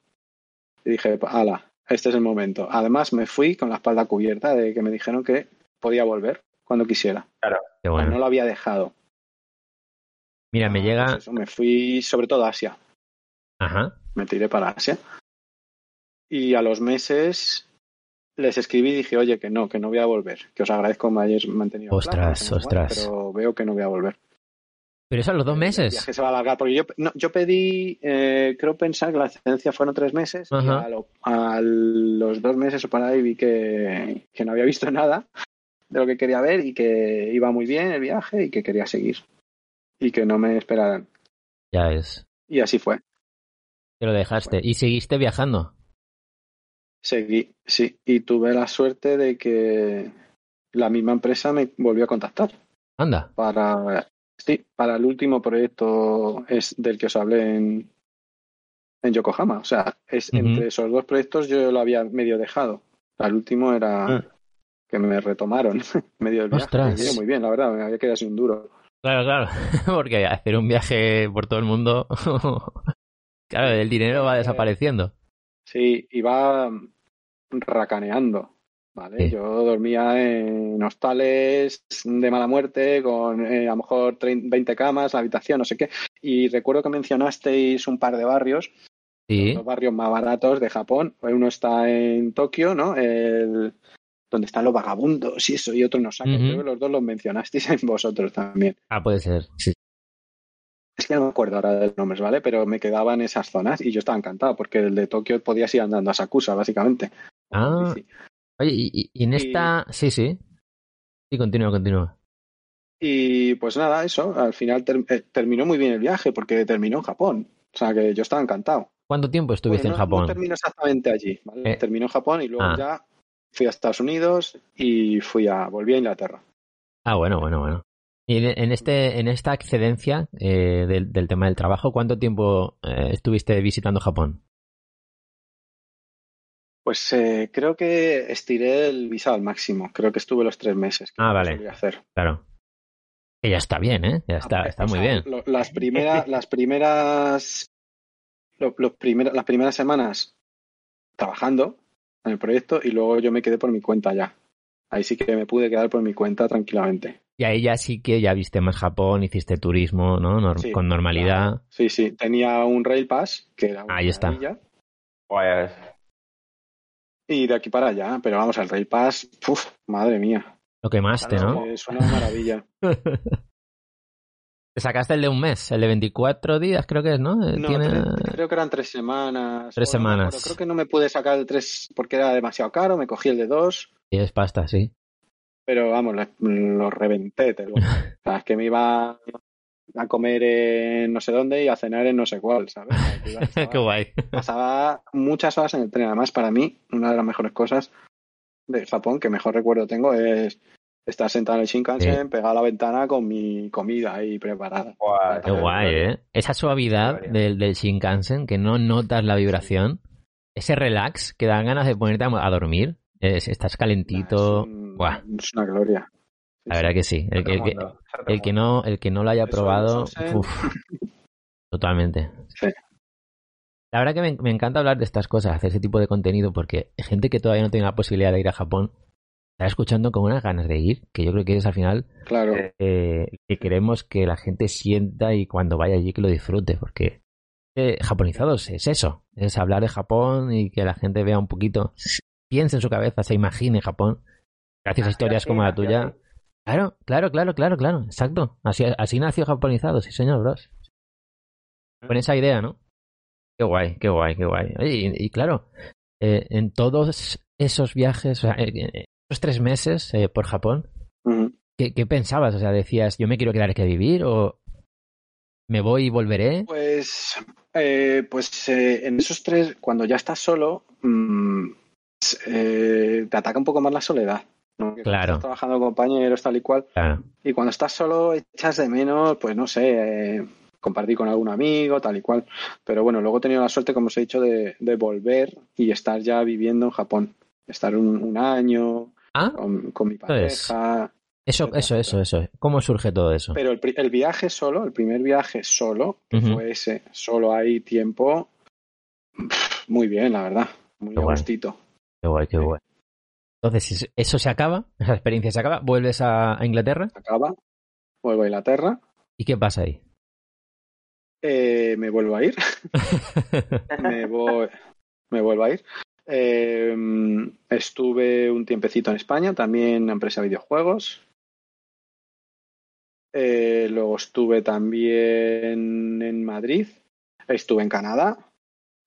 Y dije, ala, este es el momento. Además, me fui con la espalda cubierta de que me dijeron que podía volver cuando quisiera. Qué No bueno. lo había dejado. Mira, me Ah, llega. pues eso, me fui sobre todo a Asia. Ajá. Me tiré para Asia. Y a los meses les escribí y dije, oye, que no, que no voy a volver. Que os agradezco me hayáis mantenido. Ostras, que ostras. Pero veo que no voy a volver. Pero eso a los dos El meses. viaje se va a alargar. Porque yo, no, yo pedí, eh, creo pensar que la excedencia fueron tres meses. Y Ajá. a, lo- a los dos meses o por ahí vi que, que no había visto nada de lo que quería ver y que iba muy bien el viaje y que quería seguir. Y que no me esperaran. Ya es. Y así fue. Te lo dejaste. Y seguiste viajando. Seguí, sí. Y tuve la suerte de que la misma empresa me volvió a contactar Anda. para, sí, para el último proyecto es del que os hablé en, en Yokohama. O sea, es entre esos dos proyectos yo lo había medio dejado. El último era Mm. que me retomaron medio del viaje. Vino muy bien, la verdad, me había quedado así un duro. Claro, claro. Porque hacer un viaje por todo el mundo. claro, el dinero va desapareciendo. Sí, iba racaneando. ¿Vale? Sí. Yo dormía en hostales de mala muerte con eh, a lo mejor 30, 20 camas, la habitación, no sé qué. Y recuerdo que mencionasteis un par de barrios, Sí. los barrios más baratos de Japón. Uno está en Tokio, ¿no? El, donde están los vagabundos y eso, y otro en Osaka. Ujú. Creo que los dos los mencionasteis en vosotros también. Ah, puede ser. Sí. Es que no me acuerdo ahora de los nombres, ¿vale? Pero me quedaba en esas zonas y yo estaba encantado porque el de Tokio podías ir andando a Sakusa, básicamente. Ah, Sí. oye, y, en Y- esta. Sí, sí. Sí, continúa, continúa. Y pues nada, eso, al final ter- eh, terminó muy bien el viaje porque terminó en Japón. O sea que yo estaba encantado. ¿Cuánto tiempo estuviste Bueno, en Japón? No terminó exactamente allí, ¿vale? Eh. Terminó en Japón y luego Ah. ya fui a Estados Unidos y fui a, volví a Inglaterra. Ah, bueno, bueno, bueno. Y en, en este, en esta excedencia eh, del, del tema del trabajo, ¿cuánto tiempo eh, estuviste visitando Japón? Pues eh, creo que estiré el visado al máximo. Creo que estuve los tres meses. que Ah, vale. hacer. Claro. Que ya está bien, ¿eh? Ya está, Ah, está o muy sea, bien. lo- las primeras, las primeras, lo- los primer- las primeras semanas trabajando en el proyecto y luego yo me quedé por mi cuenta ya. Ahí sí que me pude quedar por mi cuenta tranquilamente. Y ahí ya sí que ya viste más Japón, hiciste turismo, ¿no? Nor- Sí, Con normalidad. Sí, sí. Tenía un Rail Pass que era una Ahí está. maravilla, Pues, y de aquí para allá. Pero vamos, el Rail Pass, uf, madre mía. Lo quemaste, ¿no? Es una maravilla. Te sacaste el de un mes, el de 24 días, creo que es, ¿no? Eh, No, Tiene- creo que eran tres semanas. Tres no semanas. Creo que no me pude sacar el tres porque era demasiado caro. Me cogí el de dos. Y es pasta, sí. Pero vamos, le- lo reventé. Te lo- o sea, es que me iba a comer en no sé dónde y a cenar en no sé cuál, ¿sabes? Qué guay. Pasaba muchas horas en el tren. Además, para mí, una de las mejores cosas de Japón que mejor recuerdo tengo es estar sentado en el Shinkansen, pegado a la ventana con mi comida ahí preparada. Qué guay, ¿eh? Esa suavidad del, del Shinkansen, que no notas la vibración, ese relax que dan ganas de ponerte a, a dormir, es- estás calentito. Es, un- Buah, es una gloria. La verdad que sí. El, que- el que, el no, el que no lo haya Eso, probado, uf, totalmente. Sí. La verdad que me, me encanta hablar de estas cosas, hacer ese tipo de contenido, porque gente que todavía no tiene la posibilidad de ir a Japón está escuchando con unas ganas de ir, que yo creo que es al final Claro. Eh, que queremos que la gente sienta y cuando vaya allí que lo disfrute, porque eh, japonizados es eso, es hablar de Japón y que la gente vea un poquito, piense en su cabeza, se imagine Japón, gracias a historias como la tuya. Claro, claro, claro, claro, claro, exacto. Así, así nació japonizado, sí señor, bros. Con esa idea, ¿no? Qué guay, qué guay, qué guay. Y, y claro, eh, en todos esos viajes, o sea, eh, eh, esos tres meses eh, por Japón. ¿qué, qué pensabas? O sea, decías, yo me quiero quedar aquí a vivir o me voy y volveré. Pues, pues en esos tres, cuando ya estás solo, mm, eh, te ataca un poco más la soledad. ¿no? Claro. Estás trabajando con compañeros, tal y cual. Claro, Y cuando estás solo, echas de menos, pues no sé, eh, compartir con algún amigo, tal y cual. Pero bueno, luego he tenido la suerte, como os he dicho, de, de volver y estar ya viviendo en Japón. Estar un, un año Ah, con, con mi Eso pareja. Eso, eso, eso, eso. ¿Cómo surge todo eso? Pero el, viaje solo, el primer viaje solo, que fue ese, solo hay tiempo, muy bien, la verdad. Muy a gustito. Qué guay, qué guay. Entonces, es- eso se acaba, esa experiencia se acaba, vuelves a, a Inglaterra Acaba, vuelvo a Inglaterra, y ¿qué pasa ahí? eh, me vuelvo a ir, me, voy, me vuelvo a ir. Eh, estuve un tiempecito en España, también en empresa de videojuegos. Eh, luego estuve también en Madrid, estuve en Canadá,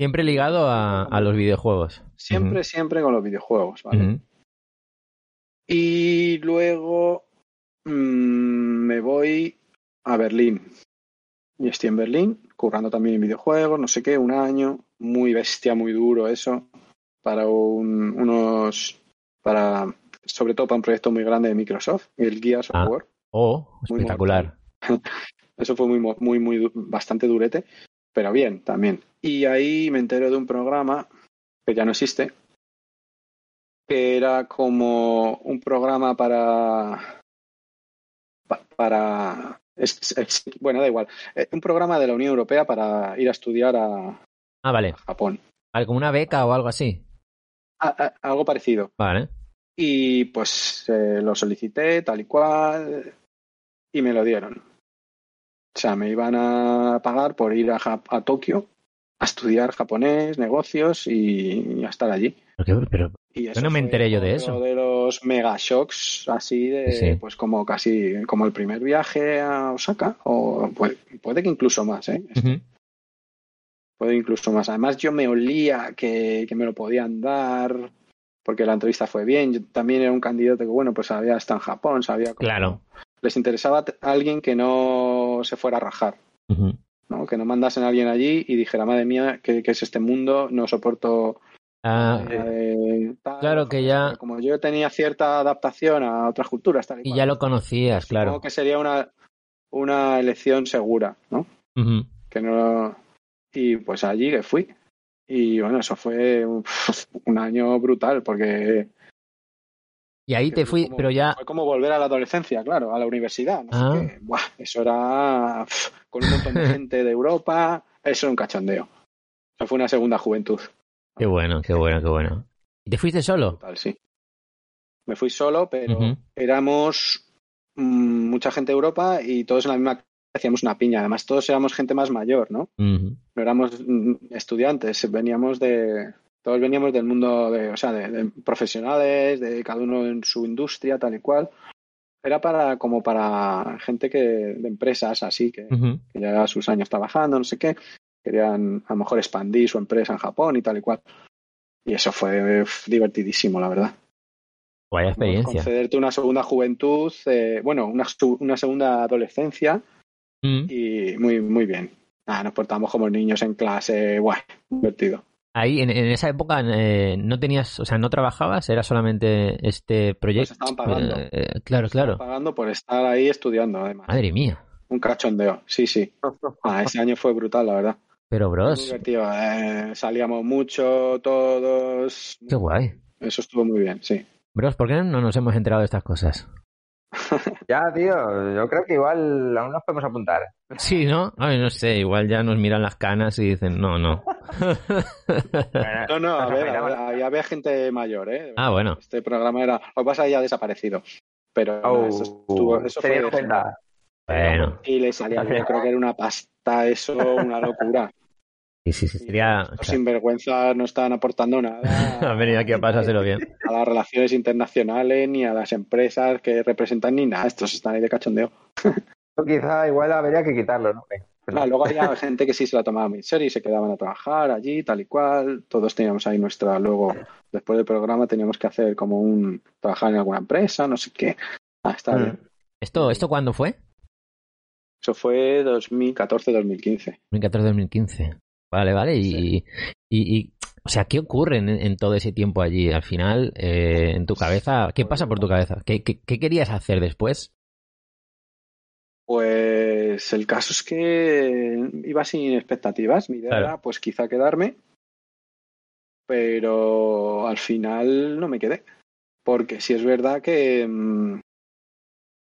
Siempre ligado a, a los videojuegos. siempre, siempre con los videojuegos. ¿vale? Y luego mm, me voy a Berlín. Y estoy en Berlín, currando también en videojuegos, no sé qué, un año, muy bestia, muy duro eso, para un- unos, para, sobre todo para un proyecto muy grande de Microsoft, el Gears of Ah. War. Oh, Muy espectacular. Eso fue muy, muy, muy, bastante durete, pero bien, también. Y ahí me entero de un programa que ya no existe, que era como un programa para, pa- para, es- es- bueno, da igual, Eh, un programa de la Unión Europea para ir a estudiar a, Ah, vale. a Japón. Vale, Como una beca o algo así. A- a- algo parecido. Vale. Y pues eh, lo solicité tal y cual y me lo dieron. O sea, me iban a pagar por ir a, Jap- a Tokio a estudiar japonés, negocios y, y a estar allí. Pero, qué- pero- Y eso no me enteré yo de eso. de los mega shocks, así de, Sí. pues como casi, como el primer viaje a Osaka, o puede, puede que incluso más, ¿eh? Ujú. Puede incluso más. Además, yo me olía que, que me lo podían dar porque la entrevista fue bien. Yo también era un candidato que, bueno, pues había estado en Japón, sabía Claro. Les interesaba alguien que no se fuera a rajar. ¿no? Que no mandasen a alguien allí y dijera, madre mía, ¿qué, qué es este mundo? No soporto Ah, eh, tal, claro que ya- Como yo tenía cierta adaptación a otras culturas, tal y, y cual, ya lo conocías, supongo claro. que sería una, una elección segura, ¿no? Que no y pues allí que fui y bueno eso fue un, un año brutal porque Y ahí te fui, como- pero ya... fue como volver a la adolescencia claro a la universidad no Ah. Buah, eso era con un montón de gente de Europa eso era un cachondeo eso fue una segunda juventud Qué bueno, qué bueno, qué bueno. ¿Y te fuiste solo? brutal sí me fui solo pero éramos mm, mucha gente de Europa y todos en la misma hacíamos una piña además todos éramos gente más mayor no Ujú. no éramos mm, estudiantes, veníamos de, todos veníamos del mundo de, o sea, de, de profesionales, de cada uno en su industria, tal y cual. Era para, como para gente que, de empresas así, que, Ujú. que ya sus años trabajando, no sé qué, querían a lo mejor expandir su empresa en Japón y tal y cual. Y eso fue uf, divertidísimo, la verdad. Vaya experiencia. Concederte una segunda juventud, eh, bueno, una, una segunda adolescencia Mm. y muy, muy bien. Ah, nos portamos como niños en clase, guay, divertido. Ahí, en, en esa época, eh, no tenías, o sea, no trabajabas, era solamente este proyecto. Pues estaban pagando. Eh, eh, claro, claro. Pagando por estar ahí estudiando, además. Madre mía. Un cachondeo, sí, sí. Ah, ese año fue brutal, la verdad. Pero, Muy bros, divertido. eh, salíamos mucho, todos. qué guay. Eso estuvo muy bien, sí. Bros, ¿por qué no nos hemos enterado de estas cosas? Ya, tío, yo creo que igual aún nos podemos apuntar. Sí, ¿no? Ay, no sé, igual ya nos miran las canas y dicen, no, no. No, no, a ver, había, había gente mayor, ¿eh? Ah, bueno. Este programa era. Lo que pasa ya ha desaparecido. Pero Oh, eso estuvo. Eso fue. Bueno. Y le salía, yo creo que era una pasta, eso, una locura. Sí, sí, sí, sería... Los sinvergüenzas no estaban aportando nada. Han venido aquí a pasárselo bien. a las relaciones internacionales, ni a las empresas que representan, ni nada. Estos están ahí de cachondeo. Quizá igual habría que quitarlo, ¿no? Luego había gente que sí se la tomaba muy en serio y se quedaban a trabajar allí, tal y cual. Todos teníamos ahí nuestra, luego, después del programa, teníamos que hacer como un, trabajar en alguna empresa, no sé qué. Ah, está Mm. bien. ¿Esto, ¿Esto cuándo fue? Eso fue 2014-2015. 2014-2015. Vale, vale. Y, y, y- o sea, ¿qué ocurre en, en todo ese tiempo allí? Al final, eh, en tu cabeza, ¿qué pasa por tu cabeza? ¿Qué, qué, qué querías hacer después? Pues el caso es que iba sin expectativas. Mi idea Claro. era, pues quizá quedarme, pero al final no me quedé. Porque sí es verdad que, mm,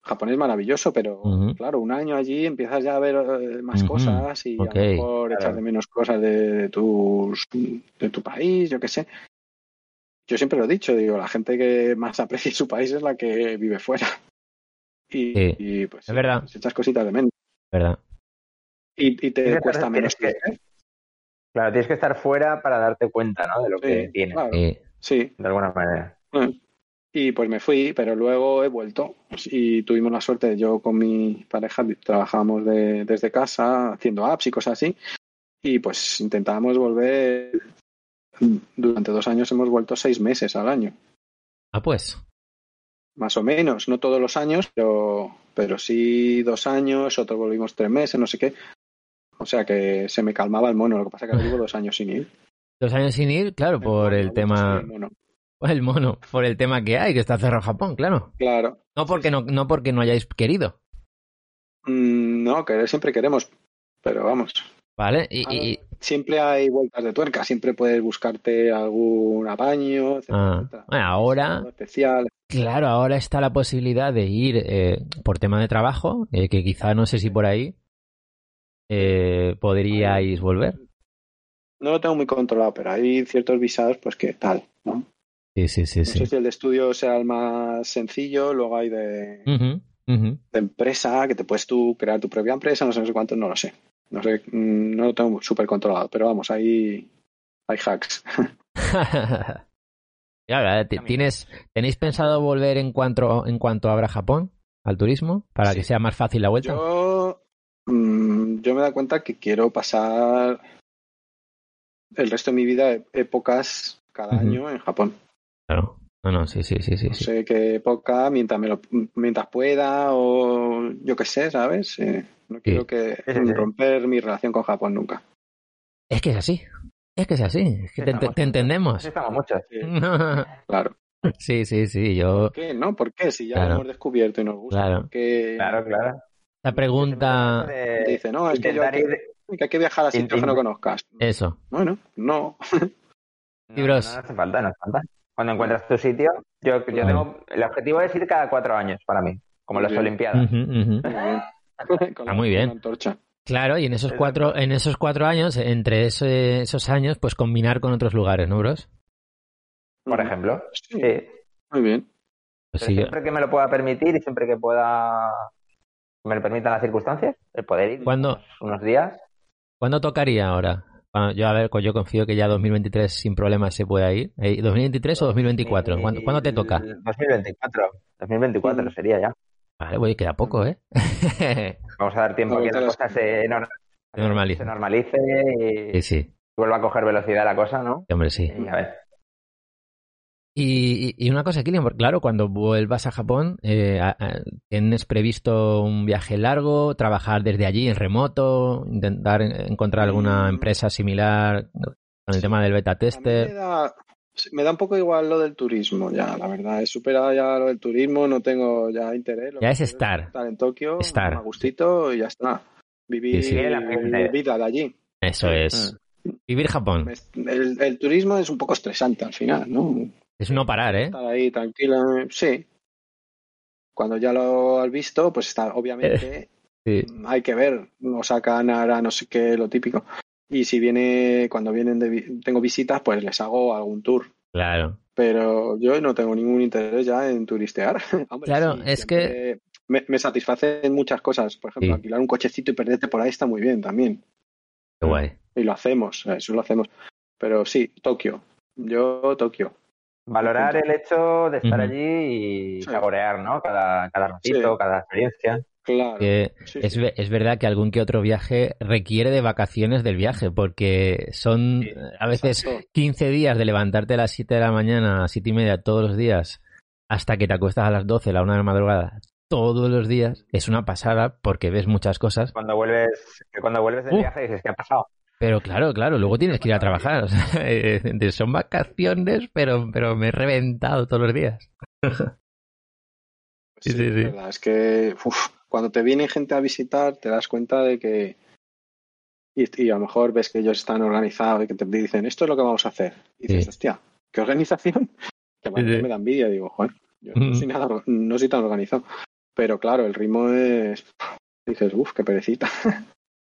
Japón es maravilloso, pero claro, un año allí empiezas ya a ver eh, más cosas y a lo mejor Claro. echas de menos cosas de, de tus, de tu país, yo qué sé. Yo siempre lo he dicho, digo, la gente que más aprecia su país es la que vive fuera. Y, Sí, y, pues es sí, verdad. pues echas cositas de menos. ¿Verdad? Y, y te que cuesta menos tienes que- crecer. Claro, tienes que estar fuera para darte cuenta, ¿no? De lo que tienes, claro. Sí. Sí, de alguna manera. Y pues me fui, pero luego he vuelto y tuvimos la suerte, yo con mi pareja trabajábamos de- desde casa haciendo apps y cosas así y pues intentábamos volver, durante dos años hemos vuelto seis meses al año, Ah, pues. más o menos, no todos los años, pero, pero sí dos años, otros volvimos tres meses, no sé qué. O sea que se me calmaba el mono, lo que pasa es que llevo dos años sin ir. Dos años sin ir, claro, por el tema. El mono, por el tema que hay, que está cerrado Japón, claro. Claro. No porque no, no porque no hayáis querido, Mm, No, querer siempre queremos, pero vamos, ¿vale? Y, y- siempre hay vueltas de tuerca, siempre puedes buscarte algún apaño, etcétera, Ah, etcétera. bueno, ahora- especial. claro, ahora está la posibilidad de ir eh, por tema de trabajo, eh, que quizá no sé si por ahí eh, podríais volver. No lo tengo muy controlado, pero hay ciertos visados, pues que tal, ¿no? Sí, sí, sí, No sí. sé si el de estudio sea el más sencillo, luego hay de, empresa, que te puedes tú crear tu propia empresa, no sé, no sé cuánto, no lo sé. No sé, mm, no lo tengo súper controlado, pero vamos, ahí hay hacks. Ti- ¿Tienes, ¿Tenéis pensado volver en cuanto, en cuanto abra Japón al turismo? Para Sí. que sea más fácil la vuelta. Yo, mm, yo me da cuenta que quiero pasar el resto de mi vida épocas cada año en Japón. Claro. No, no, sí, sí, sí, sí. No sí. sé qué época, mientras, me lo, mientras pueda o yo qué sé, ¿sabes? Eh, no quiero que romper mi relación con Japón nunca. Es que es así. Es que es así. Es que te, Estamos te muchos. entendemos. Estamos muchos. Claro. Sí, sí, sí. Yo. ¿Por qué? ¿No? ¿Por qué? Si ya Claro. lo hemos descubierto y nos gusta. Claro. ¿por qué Claro, claro. La pregunta. De te dice, no, es que yo que, ir- que hay que viajar a sitios que no conozcas. Eso. Bueno, no. No, no hace falta, no hace falta. Cuando encuentras tu sitio, yo, tengo. El objetivo es ir cada cuatro años para mí, como las. Olimpiadas. Ujú. Muy bien. La- muy antorcha. Claro, y en esos cuatro, en esos cuatro años, entre ese- esos años, pues combinar con otros lugares, ¿no, bros? Por ejemplo. Sí, Sí. muy bien. Pues yo- siempre que me lo pueda permitir y siempre que pueda. me lo permitan las circunstancias, el poder ir ¿Cuándo? unos días. ¿Cuándo tocaría ahora? Yo, a ver, yo confío que ya 2023 sin problemas se pueda ir. Eh, ¿2023 o 2024? ¿Cuándo, cuándo te toca? El 2024. 2024 Mm. sería ya. Vale, oye, queda poco, ¿eh? Vamos a dar tiempo a que la cosa Se normalice. se normalice y sí, sí, vuelva a coger velocidad la cosa, ¿no? sí, hombre, sí. Y a ver. Y, y una cosa, Kilian, porque claro, cuando vuelvas a Japón, eh, a- a- ¿tienes previsto un viaje largo, trabajar desde allí en remoto, intentar en- encontrar alguna Mm. empresa similar con el tema del beta me tester? da, me da un poco igual lo del turismo, ya, la verdad. He superado ya lo del turismo, no tengo ya interés. Lo Ya es estar. Estar en Tokio, Estar. a gustito y ya está. Vivir Sí, ambiente. vida de allí. Eso es. Mm. Vivir Japón. El turismo es un poco estresante al final, ¿no? Es no parar, ¿eh? Estar ahí tranquila, sí. Cuando ya lo has visto, pues está, obviamente, Sí. hay que ver, no sacan ahora no sé qué, lo típico. Y si viene, cuando vienen de, tengo visitas, pues les hago algún tour. Claro. Pero yo no tengo ningún interés ya en turistear. Hombre, Claro, sí, es siempre Me, me satisfacen muchas cosas. Por ejemplo, Sí. alquilar un cochecito y perderte por ahí está muy bien también. Qué guay. Y lo hacemos, eso lo hacemos. Pero sí, Tokio. Yo, Tokio. Valorar el hecho de estar allí y Sí. saborear, ¿no? Cada, cada ratito, Sí. cada experiencia. Claro. Que Sí, es, es verdad que algún que otro viaje requiere de vacaciones del viaje, porque son Sí, a veces Exacto. 15 días de levantarte a las 7 de la mañana, a 7 y media todos los días, hasta que te acuestas a las 12, la 1 de la madrugada, todos los días. Es una pasada porque ves muchas cosas. Cuando vuelves, que cuando vuelves del Uh. viaje dices, ¿qué ha pasado? Pero claro, claro, luego tienes que ir a trabajar. o sea, eh, son vacaciones, pero, pero me he reventado todos los días. Sí, Sí, sí, es sí. verdad. Es que uf, cuando te viene gente a visitar, te das cuenta de que. Y, y a lo mejor ves que ellos están organizados y que te dicen, esto es lo que vamos a hacer. Y dices, Sí. hostia, ¿qué organización? Que me da envidia. Digo, joder, yo no soy, nada, no soy tan organizado. Pero claro, el ritmo es. Dices, uff, qué perecita.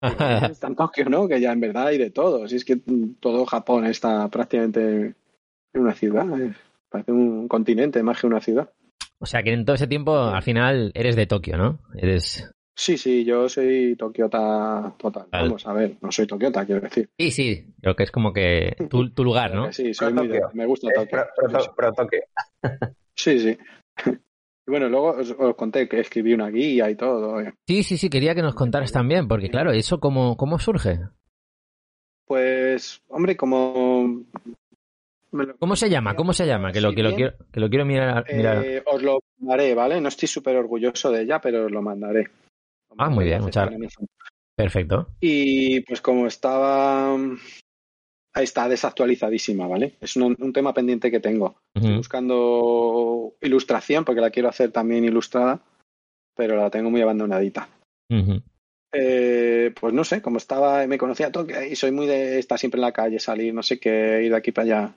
Está en Tokio, ¿no? Que ya en verdad hay de todo. Si es que todo Japón está prácticamente en una ciudad. Parece un continente más que una ciudad. O sea que en todo ese tiempo, al final, eres de Tokio, ¿no? Eres. Sí, sí, yo soy tokiota total. Vale. Vamos a ver, no soy tokiota, quiero decir. Sí, sí, creo que es como que tu, tu lugar, ¿no? Sí, soy muy de- Tokio. me gusta Es Tokio. pro- pro- pro toque. Sí, sí. Y bueno, luego os, os conté que escribí una guía y todo. Sí, sí, sí, quería que nos contaras también, porque claro, ¿eso cómo, cómo surge? Pues, hombre, como... lo- ¿Cómo se llama? ¿Cómo se llama? Que lo, que lo quiero, que lo quiero mirar. mirar. Eh, os lo mandaré, ¿vale? No estoy súper orgulloso de ella, pero os lo mandaré. Ah, muy bien, muchas Perfecto. Y pues como estaba... Está desactualizadísima, ¿vale? Es un, un tema pendiente que tengo. Estoy buscando ilustración, porque la quiero hacer también ilustrada, pero la tengo muy abandonadita. Eh, pues no sé, como estaba, me conocía Tokio y soy muy de estar siempre en la calle, salir, no sé qué, ir de aquí para allá.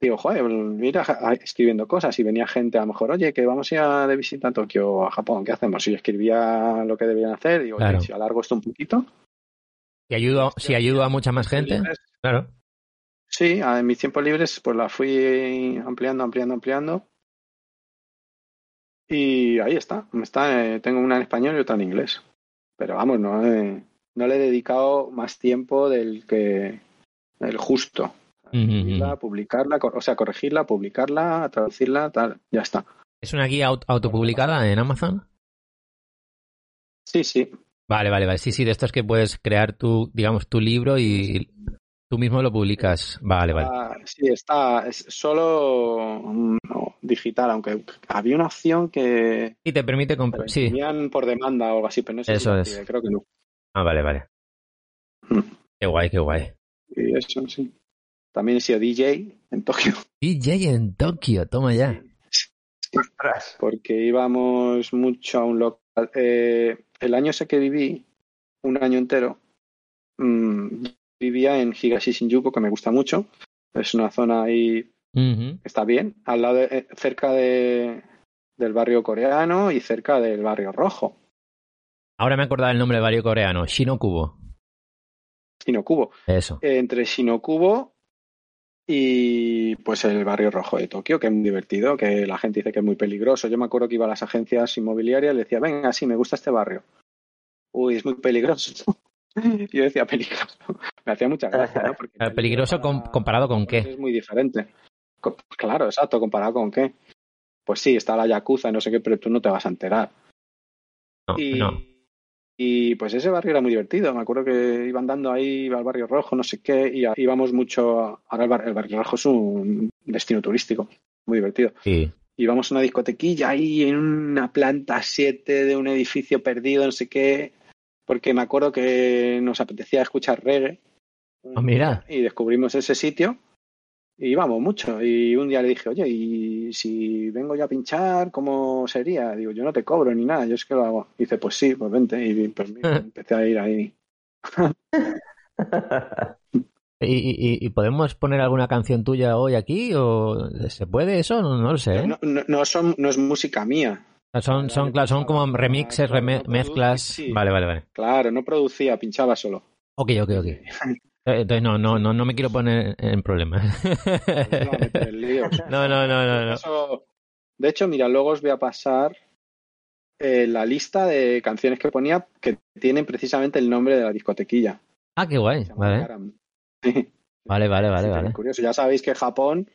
Digo, joder, mira, ja- escribiendo cosas y venía gente a lo mejor, oye, que vamos a ir a- de visita a Tokio o a Japón, ¿qué hacemos? Y yo escribía lo que debían hacer, digo, oye, Claro. si alargo esto un poquito. Si ayudo, si ayudo a mucha más gente, claro. Sí, en mis tiempos libres pues la fui ampliando, ampliando, ampliando. Y ahí está, está eh, tengo una en español y otra en inglés. Pero vamos, no, eh, no le he dedicado más tiempo del que el justo. Ujú. publicarla, o sea, corregirla, publicarla, traducirla, tal, ya está. ¿Es una guía aut- autopublicada en Amazon? Sí, sí, Vale, vale, vale. Sí, sí, de estos que puedes crear tu, digamos, tu libro y tú mismo lo publicas. Vale, vale. Ah, sí, está, es solo mm, no, digital, aunque había una opción que Y te permite comprar. Sí. por demanda o algo así, pero no sé Eso si es. creo que no. Ah, vale, vale. Mm. Qué guay, qué guay. Y eso, sí. También he sido DJ en Tokio, DJ en Tokio, toma ya. Ostras. porque íbamos mucho a un local. Eh, el año ese que viví, un año entero, mm, vivía en Higashi Shinjuku, que me gusta mucho. Es una zona ahí que está bien, al lado de- eh, cerca de, del barrio coreano y cerca del barrio rojo, Ahora me he acordado el nombre del barrio coreano, Shinokubo. Shinokubo. Eso. Entre Shinokubo y pues el barrio rojo de Tokio, que es muy divertido, que la gente dice que es muy peligroso. Yo me acuerdo que iba a las agencias inmobiliarias y le decía, venga, sí, me gusta este barrio. Uy, es muy peligroso. Yo decía peligroso. Me hacía mucha gracia, ¿no? Porque ¿Peligroso com- comparado con qué? Es muy diferente. Claro, exacto, comparado con qué. Pues sí, está la yakuza y no sé qué, pero tú no te vas a enterar. No, Y, no. y pues ese barrio era muy divertido. Me acuerdo que iba andando ahí, iba al barrio rojo, no sé qué, y íbamos mucho. a- Ahora el, bar- el barrio rojo es un destino turístico, muy divertido. Sí. Íbamos a una discotequilla ahí en una planta 7 de un edificio perdido, no sé qué, porque me acuerdo que nos apetecía escuchar reggae. Ah, mira. Y descubrimos ese sitio y íbamos mucho. Y un día le dije, oye, y si vengo yo a pinchar, ¿cómo sería? Digo, yo no te cobro ni nada, yo es que lo hago. Y dice, pues sí, pues vente. Y pues empecé a ir ahí. ¿Y, y- y podemos poner alguna canción tuya hoy aquí? ¿O se puede eso? No, no lo sé. ¿eh? No, no, no son, no es música mía. Son, son, claro, son como remixes, reme- mezclas. Sí. Vale, vale, vale. Claro, no producía, pinchaba solo. Ok, ok, ok. Eh, Entonces no, no, no, no me quiero poner en problemas. No. No, no, no, no. Eso- de hecho, mira, luego os voy a pasar eh, la lista de canciones que ponía que tienen precisamente el nombre de la discotequilla. Ah, qué guay. Vale, vale, vale, vale. Vale. Curioso. Ya sabéis que Japón,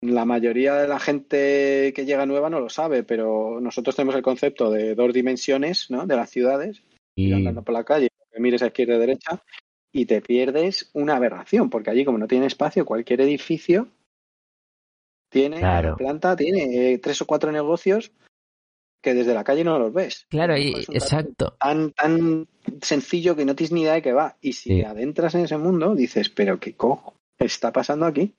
la mayoría de la gente que llega nueva no lo sabe, pero nosotros tenemos el concepto de dos dimensiones, ¿no? De las ciudades, Y andando por la calle, que mires a izquierda y derecha, y te pierdes una aberración, porque allí, como no tiene espacio, cualquier edificio tiene Claro. planta, tiene eh, tres o cuatro negocios que desde la calle no los ves. claro, y, exacto. tan, tan sencillo que no tienes ni idea de qué va. Y si Sí. adentras en ese mundo, dices, pero ¿qué cojo está pasando aquí?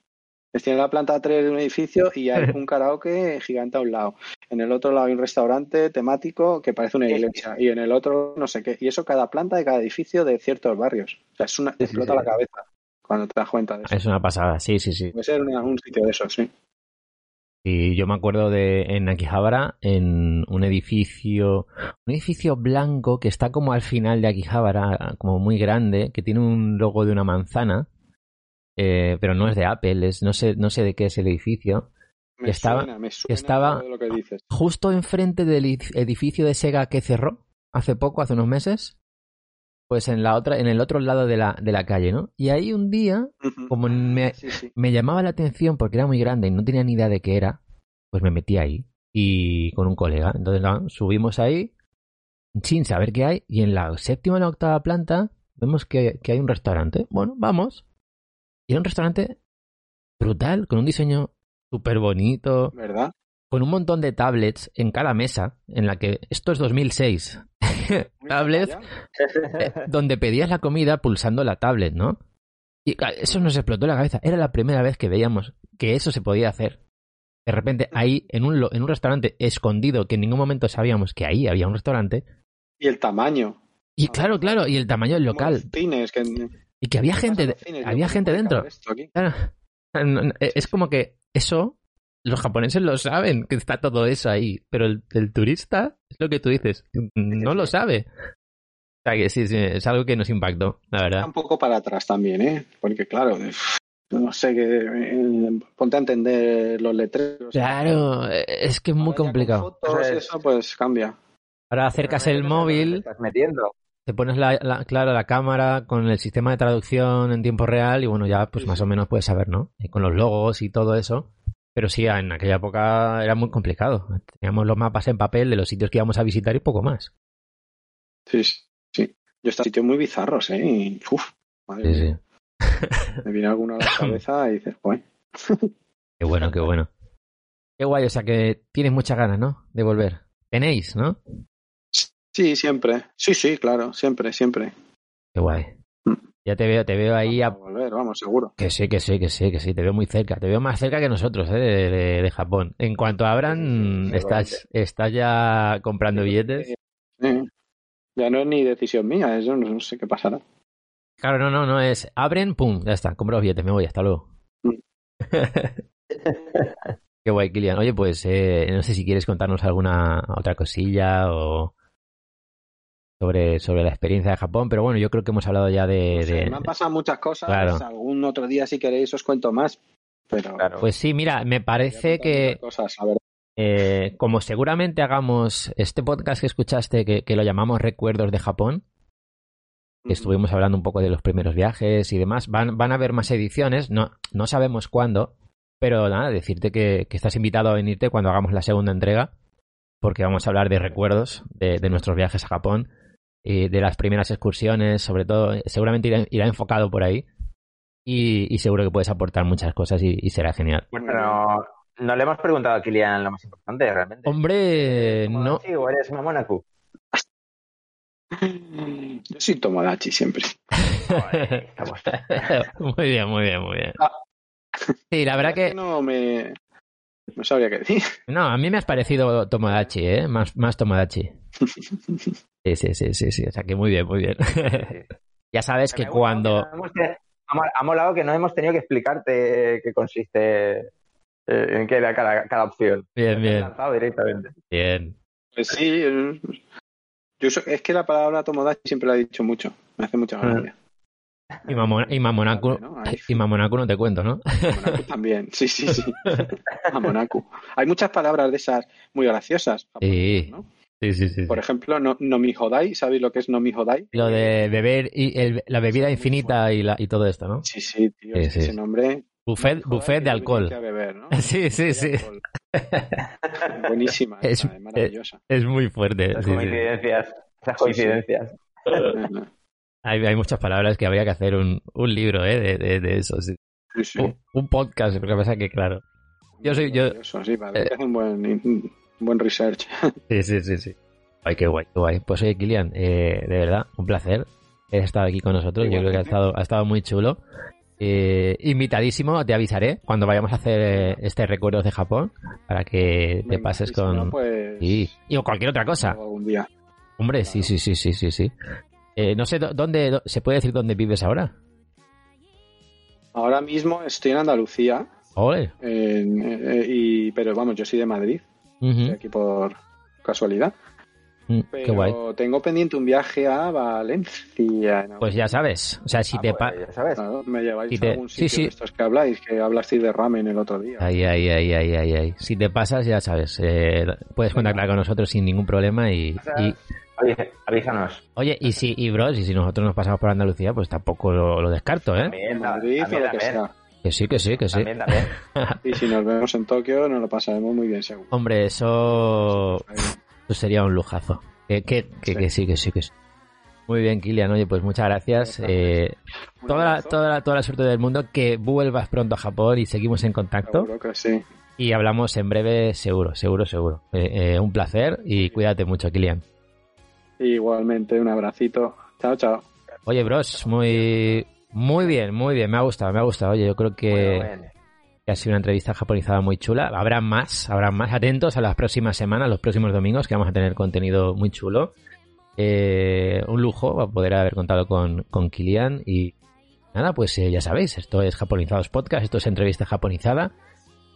Pues tiene la planta 3 de un edificio y hay un karaoke gigante a un lado. En el otro lado hay un restaurante temático que parece una iglesia. Y en el otro no sé qué. Y eso cada planta de cada edificio de ciertos barrios. O sea, es una, te sí, explota sí. la cabeza cuando te das cuenta de eso. Es una pasada, sí, sí, sí. Puede ser una- un sitio de esos, sí. Y yo me acuerdo de en Akihabara, en un edificio, un edificio blanco que está como al final de Akihabara, como muy grande, que tiene un logo de una manzana, eh, pero no es de Apple, es, no sé, no sé de qué es el edificio. Me Que estaba- suena, me que suena estaba- todo lo que dices. Justo enfrente del ed- edificio de Sega que cerró hace poco, hace unos meses, pues en la otra, en el otro lado de la, de la calle, ¿no? Y ahí un día como me, Sí, sí. me llamaba la atención porque era muy grande y no tenía ni idea de qué era, pues me metí ahí y con un colega. Entonces subimos ahí sin saber qué hay y en la séptima o la octava planta vemos que, que hay un restaurante. Bueno, vamos. Y era un restaurante brutal, con un diseño súper bonito, ¿Verdad? con un montón de tablets en cada mesa, en la que esto es 2006. tablets eh, donde pedías la comida pulsando la tablet, ¿no? Y eso nos explotó la cabeza. Era la primera vez que veíamos que eso se podía hacer. De repente, ahí, en un, lo- en un restaurante escondido, que en ningún momento sabíamos que ahí había un restaurante. Y el tamaño. Y claro, claro, y el tamaño del local. los cines, que... Y que había gente, de- había gente dentro. Claro. Es como que eso, los japoneses lo saben, que está todo eso ahí. Pero el, el turista, es lo que tú dices, no lo sabe. O sea que sí, sí, es algo que nos impactó, la verdad. un poco para atrás también, ¿eh? Porque claro, no sé, que eh, ponte a entender los letreros. Claro, es que es muy complicado. fotos y Eso es- eso pues cambia. Ahora acercas el móvil, estás metiendo. Te pones la, la- claro, la cámara con el sistema de traducción en tiempo real y bueno, ya pues Sí, más o menos puedes saber, ¿no? Y con los logos y todo eso. Pero sí, en aquella época era muy complicado. Teníamos los mapas en papel de los sitios que íbamos a visitar y poco más. Sí, sí. Yo estoy en sitios muy bizarros, ¿eh? Y, uf, madre Sí, sí. me viene alguno a la cabeza y dices, pues, Qué bueno, qué bueno. Qué guay, o sea que tienes muchas ganas, ¿no? De volver. Tenéis, ¿no? Sí, siempre. Sí, sí, claro, siempre, siempre. Qué guay. Mm. Ya te veo, te veo ahí Vamos a volver, vamos, seguro. Que sí, que sí, que sí, que sí, te veo muy cerca, te veo más cerca que nosotros, ¿eh? de, de- de Japón. En cuanto abran, Sí, sí, estás, estás ya comprando billetes. Eh, ya no es ni decisión mía, eso no, no sé qué pasará. Claro, no, no, no es, abren, pum, ya está, compro los billetes, me voy, hasta luego. Mm. Qué guay, Kilian. Oye, pues eh, no sé si quieres contarnos alguna otra cosilla o sobre, sobre la experiencia de Japón, pero bueno, yo creo que hemos hablado ya de... No sé, de- Me han pasado muchas cosas. Claro. Algún otro día, si queréis, os cuento más. Pero Claro. Pues sí, mira, me parece que... muchas Cosas, a ver. Eh, como seguramente hagamos este podcast que escuchaste, que, que lo llamamos Recuerdos de Japón, que estuvimos hablando un poco de los primeros viajes y demás, van, van a haber más ediciones, no, no sabemos cuándo, pero nada, decirte que, que estás invitado a venirte cuando hagamos la segunda entrega, porque vamos a hablar de recuerdos de, de nuestros viajes a Japón y de las primeras excursiones, sobre todo, seguramente irá, irá enfocado por ahí. Y, y seguro que puedes aportar muchas cosas y, y será genial. Bueno, no, le hemos preguntado a Kilian lo más importante, realmente. Hombre, ¿Eres no, Tomodachi o eres Mamonaku? Yo soy Tomodachi siempre. Joder, muy bien, muy bien, muy bien. Ah. Sí, la verdad que no me. No sabría qué decir. no, a mí me has parecido Tomodachi, ¿eh? Más, más Tomodachi. Sí, sí, sí, sí, sí. O sea que muy bien, muy bien. ya sabes que cuando... que no Ha mo- ha molado que no hemos tenido que explicarte qué consiste, eh, en qué era cada, cada opción. Bien, bien, lanzado directamente. bien. Pues sí. eh, Yo so- es que la palabra Tomodachi siempre la he dicho mucho. Me hace mucha gracia. Y, Mamona- y Mamonaku, y Mamonaku no te cuento, ¿no? Mamonaku también. Sí, sí, sí. Mamonaku. Hay muchas palabras de esas muy graciosas. Sí. ¿no? Sí, sí, sí. Por ejemplo, no, Nomihodai. ¿Sabéis lo que es Nomihodai? Lo de beber y el- la bebida infinita y, la, y todo esto, ¿no? Sí, sí, tío. Sí, es que sí. Ese nombre. Buffet, buffet de alcohol. tenía que beber, ¿no? Sí, sí, sí. Buenísima. Es- esa, es maravillosa. Es muy fuerte. Sí. coincidencias. Sí, coincidencias. Hay, hay muchas palabras que habría que hacer un, un libro, ¿eh? De, de, de eso. sí. Sí, sí. Un, un podcast, lo que pasa que, claro. Yo soy- yo- sí, para eh, un buen, buen research. Sí, sí, sí, sí. Ay, qué guay, qué guay. Pues oye, Kilian, eh, de verdad, un placer. He estado aquí con nosotros. Yo creo que ha estado, ha estado muy chulo. Eh, invitadísimo, te avisaré cuando vayamos a hacer eh, este recuerdos de Japón para que te pases no, con. pues, Sí. Y o cualquier otra cosa. algún día. Hombre, sí, sí, sí, sí, sí, sí. Eh, no sé dó- dónde, dó- se puede decir dónde vives ahora. Ahora mismo estoy en Andalucía, Ole. Eh, y, pero vamos, yo soy de Madrid, Ujú. estoy aquí por casualidad. Mm, Pero Qué guay. tengo pendiente un viaje a Valencia. ¿no? Pues ya sabes. O sea, si Ah, te... pues, ya sabes. Claro, me lleváis Si te- a algún sí, sitio sí. de estos que habláis, que hablasteis de ramen el otro día. Ahí, ahí, ahí, ahí, ahí, ahí. Si te pasas, ya sabes. eh, puedes contactar con nosotros sin ningún problema y... y- Avise- Avísanos. oye, y si, y bros, y si nosotros nos pasamos por Andalucía, pues tampoco lo, lo descarto, ¿eh? También, Madrid también, o lo que sea. Que sí, que sí, que sí. también, también. Y si nos vemos en Tokio, nos lo pasaremos muy bien, seguro. Hombre, eso, eso sería un lujazo. Que, que, que, Sí. que sí, que sí, que sí. Muy bien, Kilian. Oye, pues muchas gracias. Eh, toda, la, toda, la, toda la suerte del mundo. Que vuelvas pronto a Japón y seguimos en contacto. Seguro que sí. Y hablamos en breve, seguro, seguro, seguro. Eh, eh, un placer y cuídate mucho, Kilian. Igualmente, un abracito. Chao, chao. Oye, bros, muy, muy bien, muy bien. Me ha gustado, me ha gustado. Oye, yo creo que, Bueno, bueno. que ha sido una entrevista japonizada muy chula. Habrá más, habrá más. Atentos a las próximas semanas, los próximos domingos, que vamos a tener contenido muy chulo. Eh, un lujo poder haber contado con, con Kilian. Y nada, pues eh, ya sabéis, esto es Japonizados Podcast, esto es entrevista japonizada.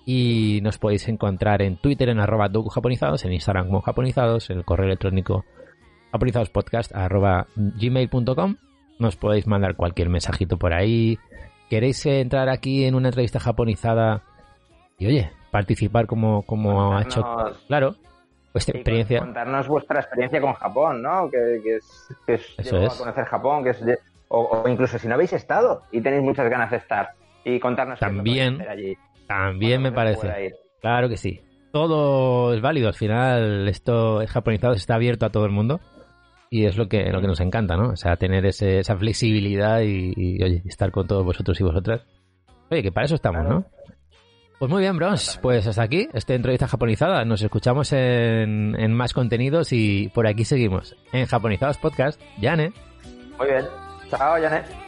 Y nos podéis encontrar en Twitter en arroba japonizados, en Instagram como japonizados, en el correo electrónico japonizadospodcast arroba gmail.com. Nos podéis mandar cualquier mensajito por ahí. ¿Queréis eh, entrar aquí en una entrevista japonizada y oye, participar como, como ha hecho? Claro, vuestra experiencia. Contarnos vuestra experiencia con Japón, ¿no? Que, que es, que es Eso es. a conocer Japón, que es de- o, o incluso si no habéis estado y tenéis muchas ganas de estar y contarnos qué También, hacer allí. También me parece. Claro que sí. Todo es válido. Al final, esto es japonizado, está abierto a todo el mundo. Y es lo que, lo que nos encanta, ¿no? O sea, tener ese- esa flexibilidad y, oye, estar con todos vosotros y vosotras. Oye, que para eso estamos. ¿no? Pues muy bien, bros. Pues hasta aquí, esta entrevista japonizada. Nos escuchamos en, en más contenidos y por aquí seguimos. En Japonizados Podcast, Yane. Muy bien. Chao, Janet.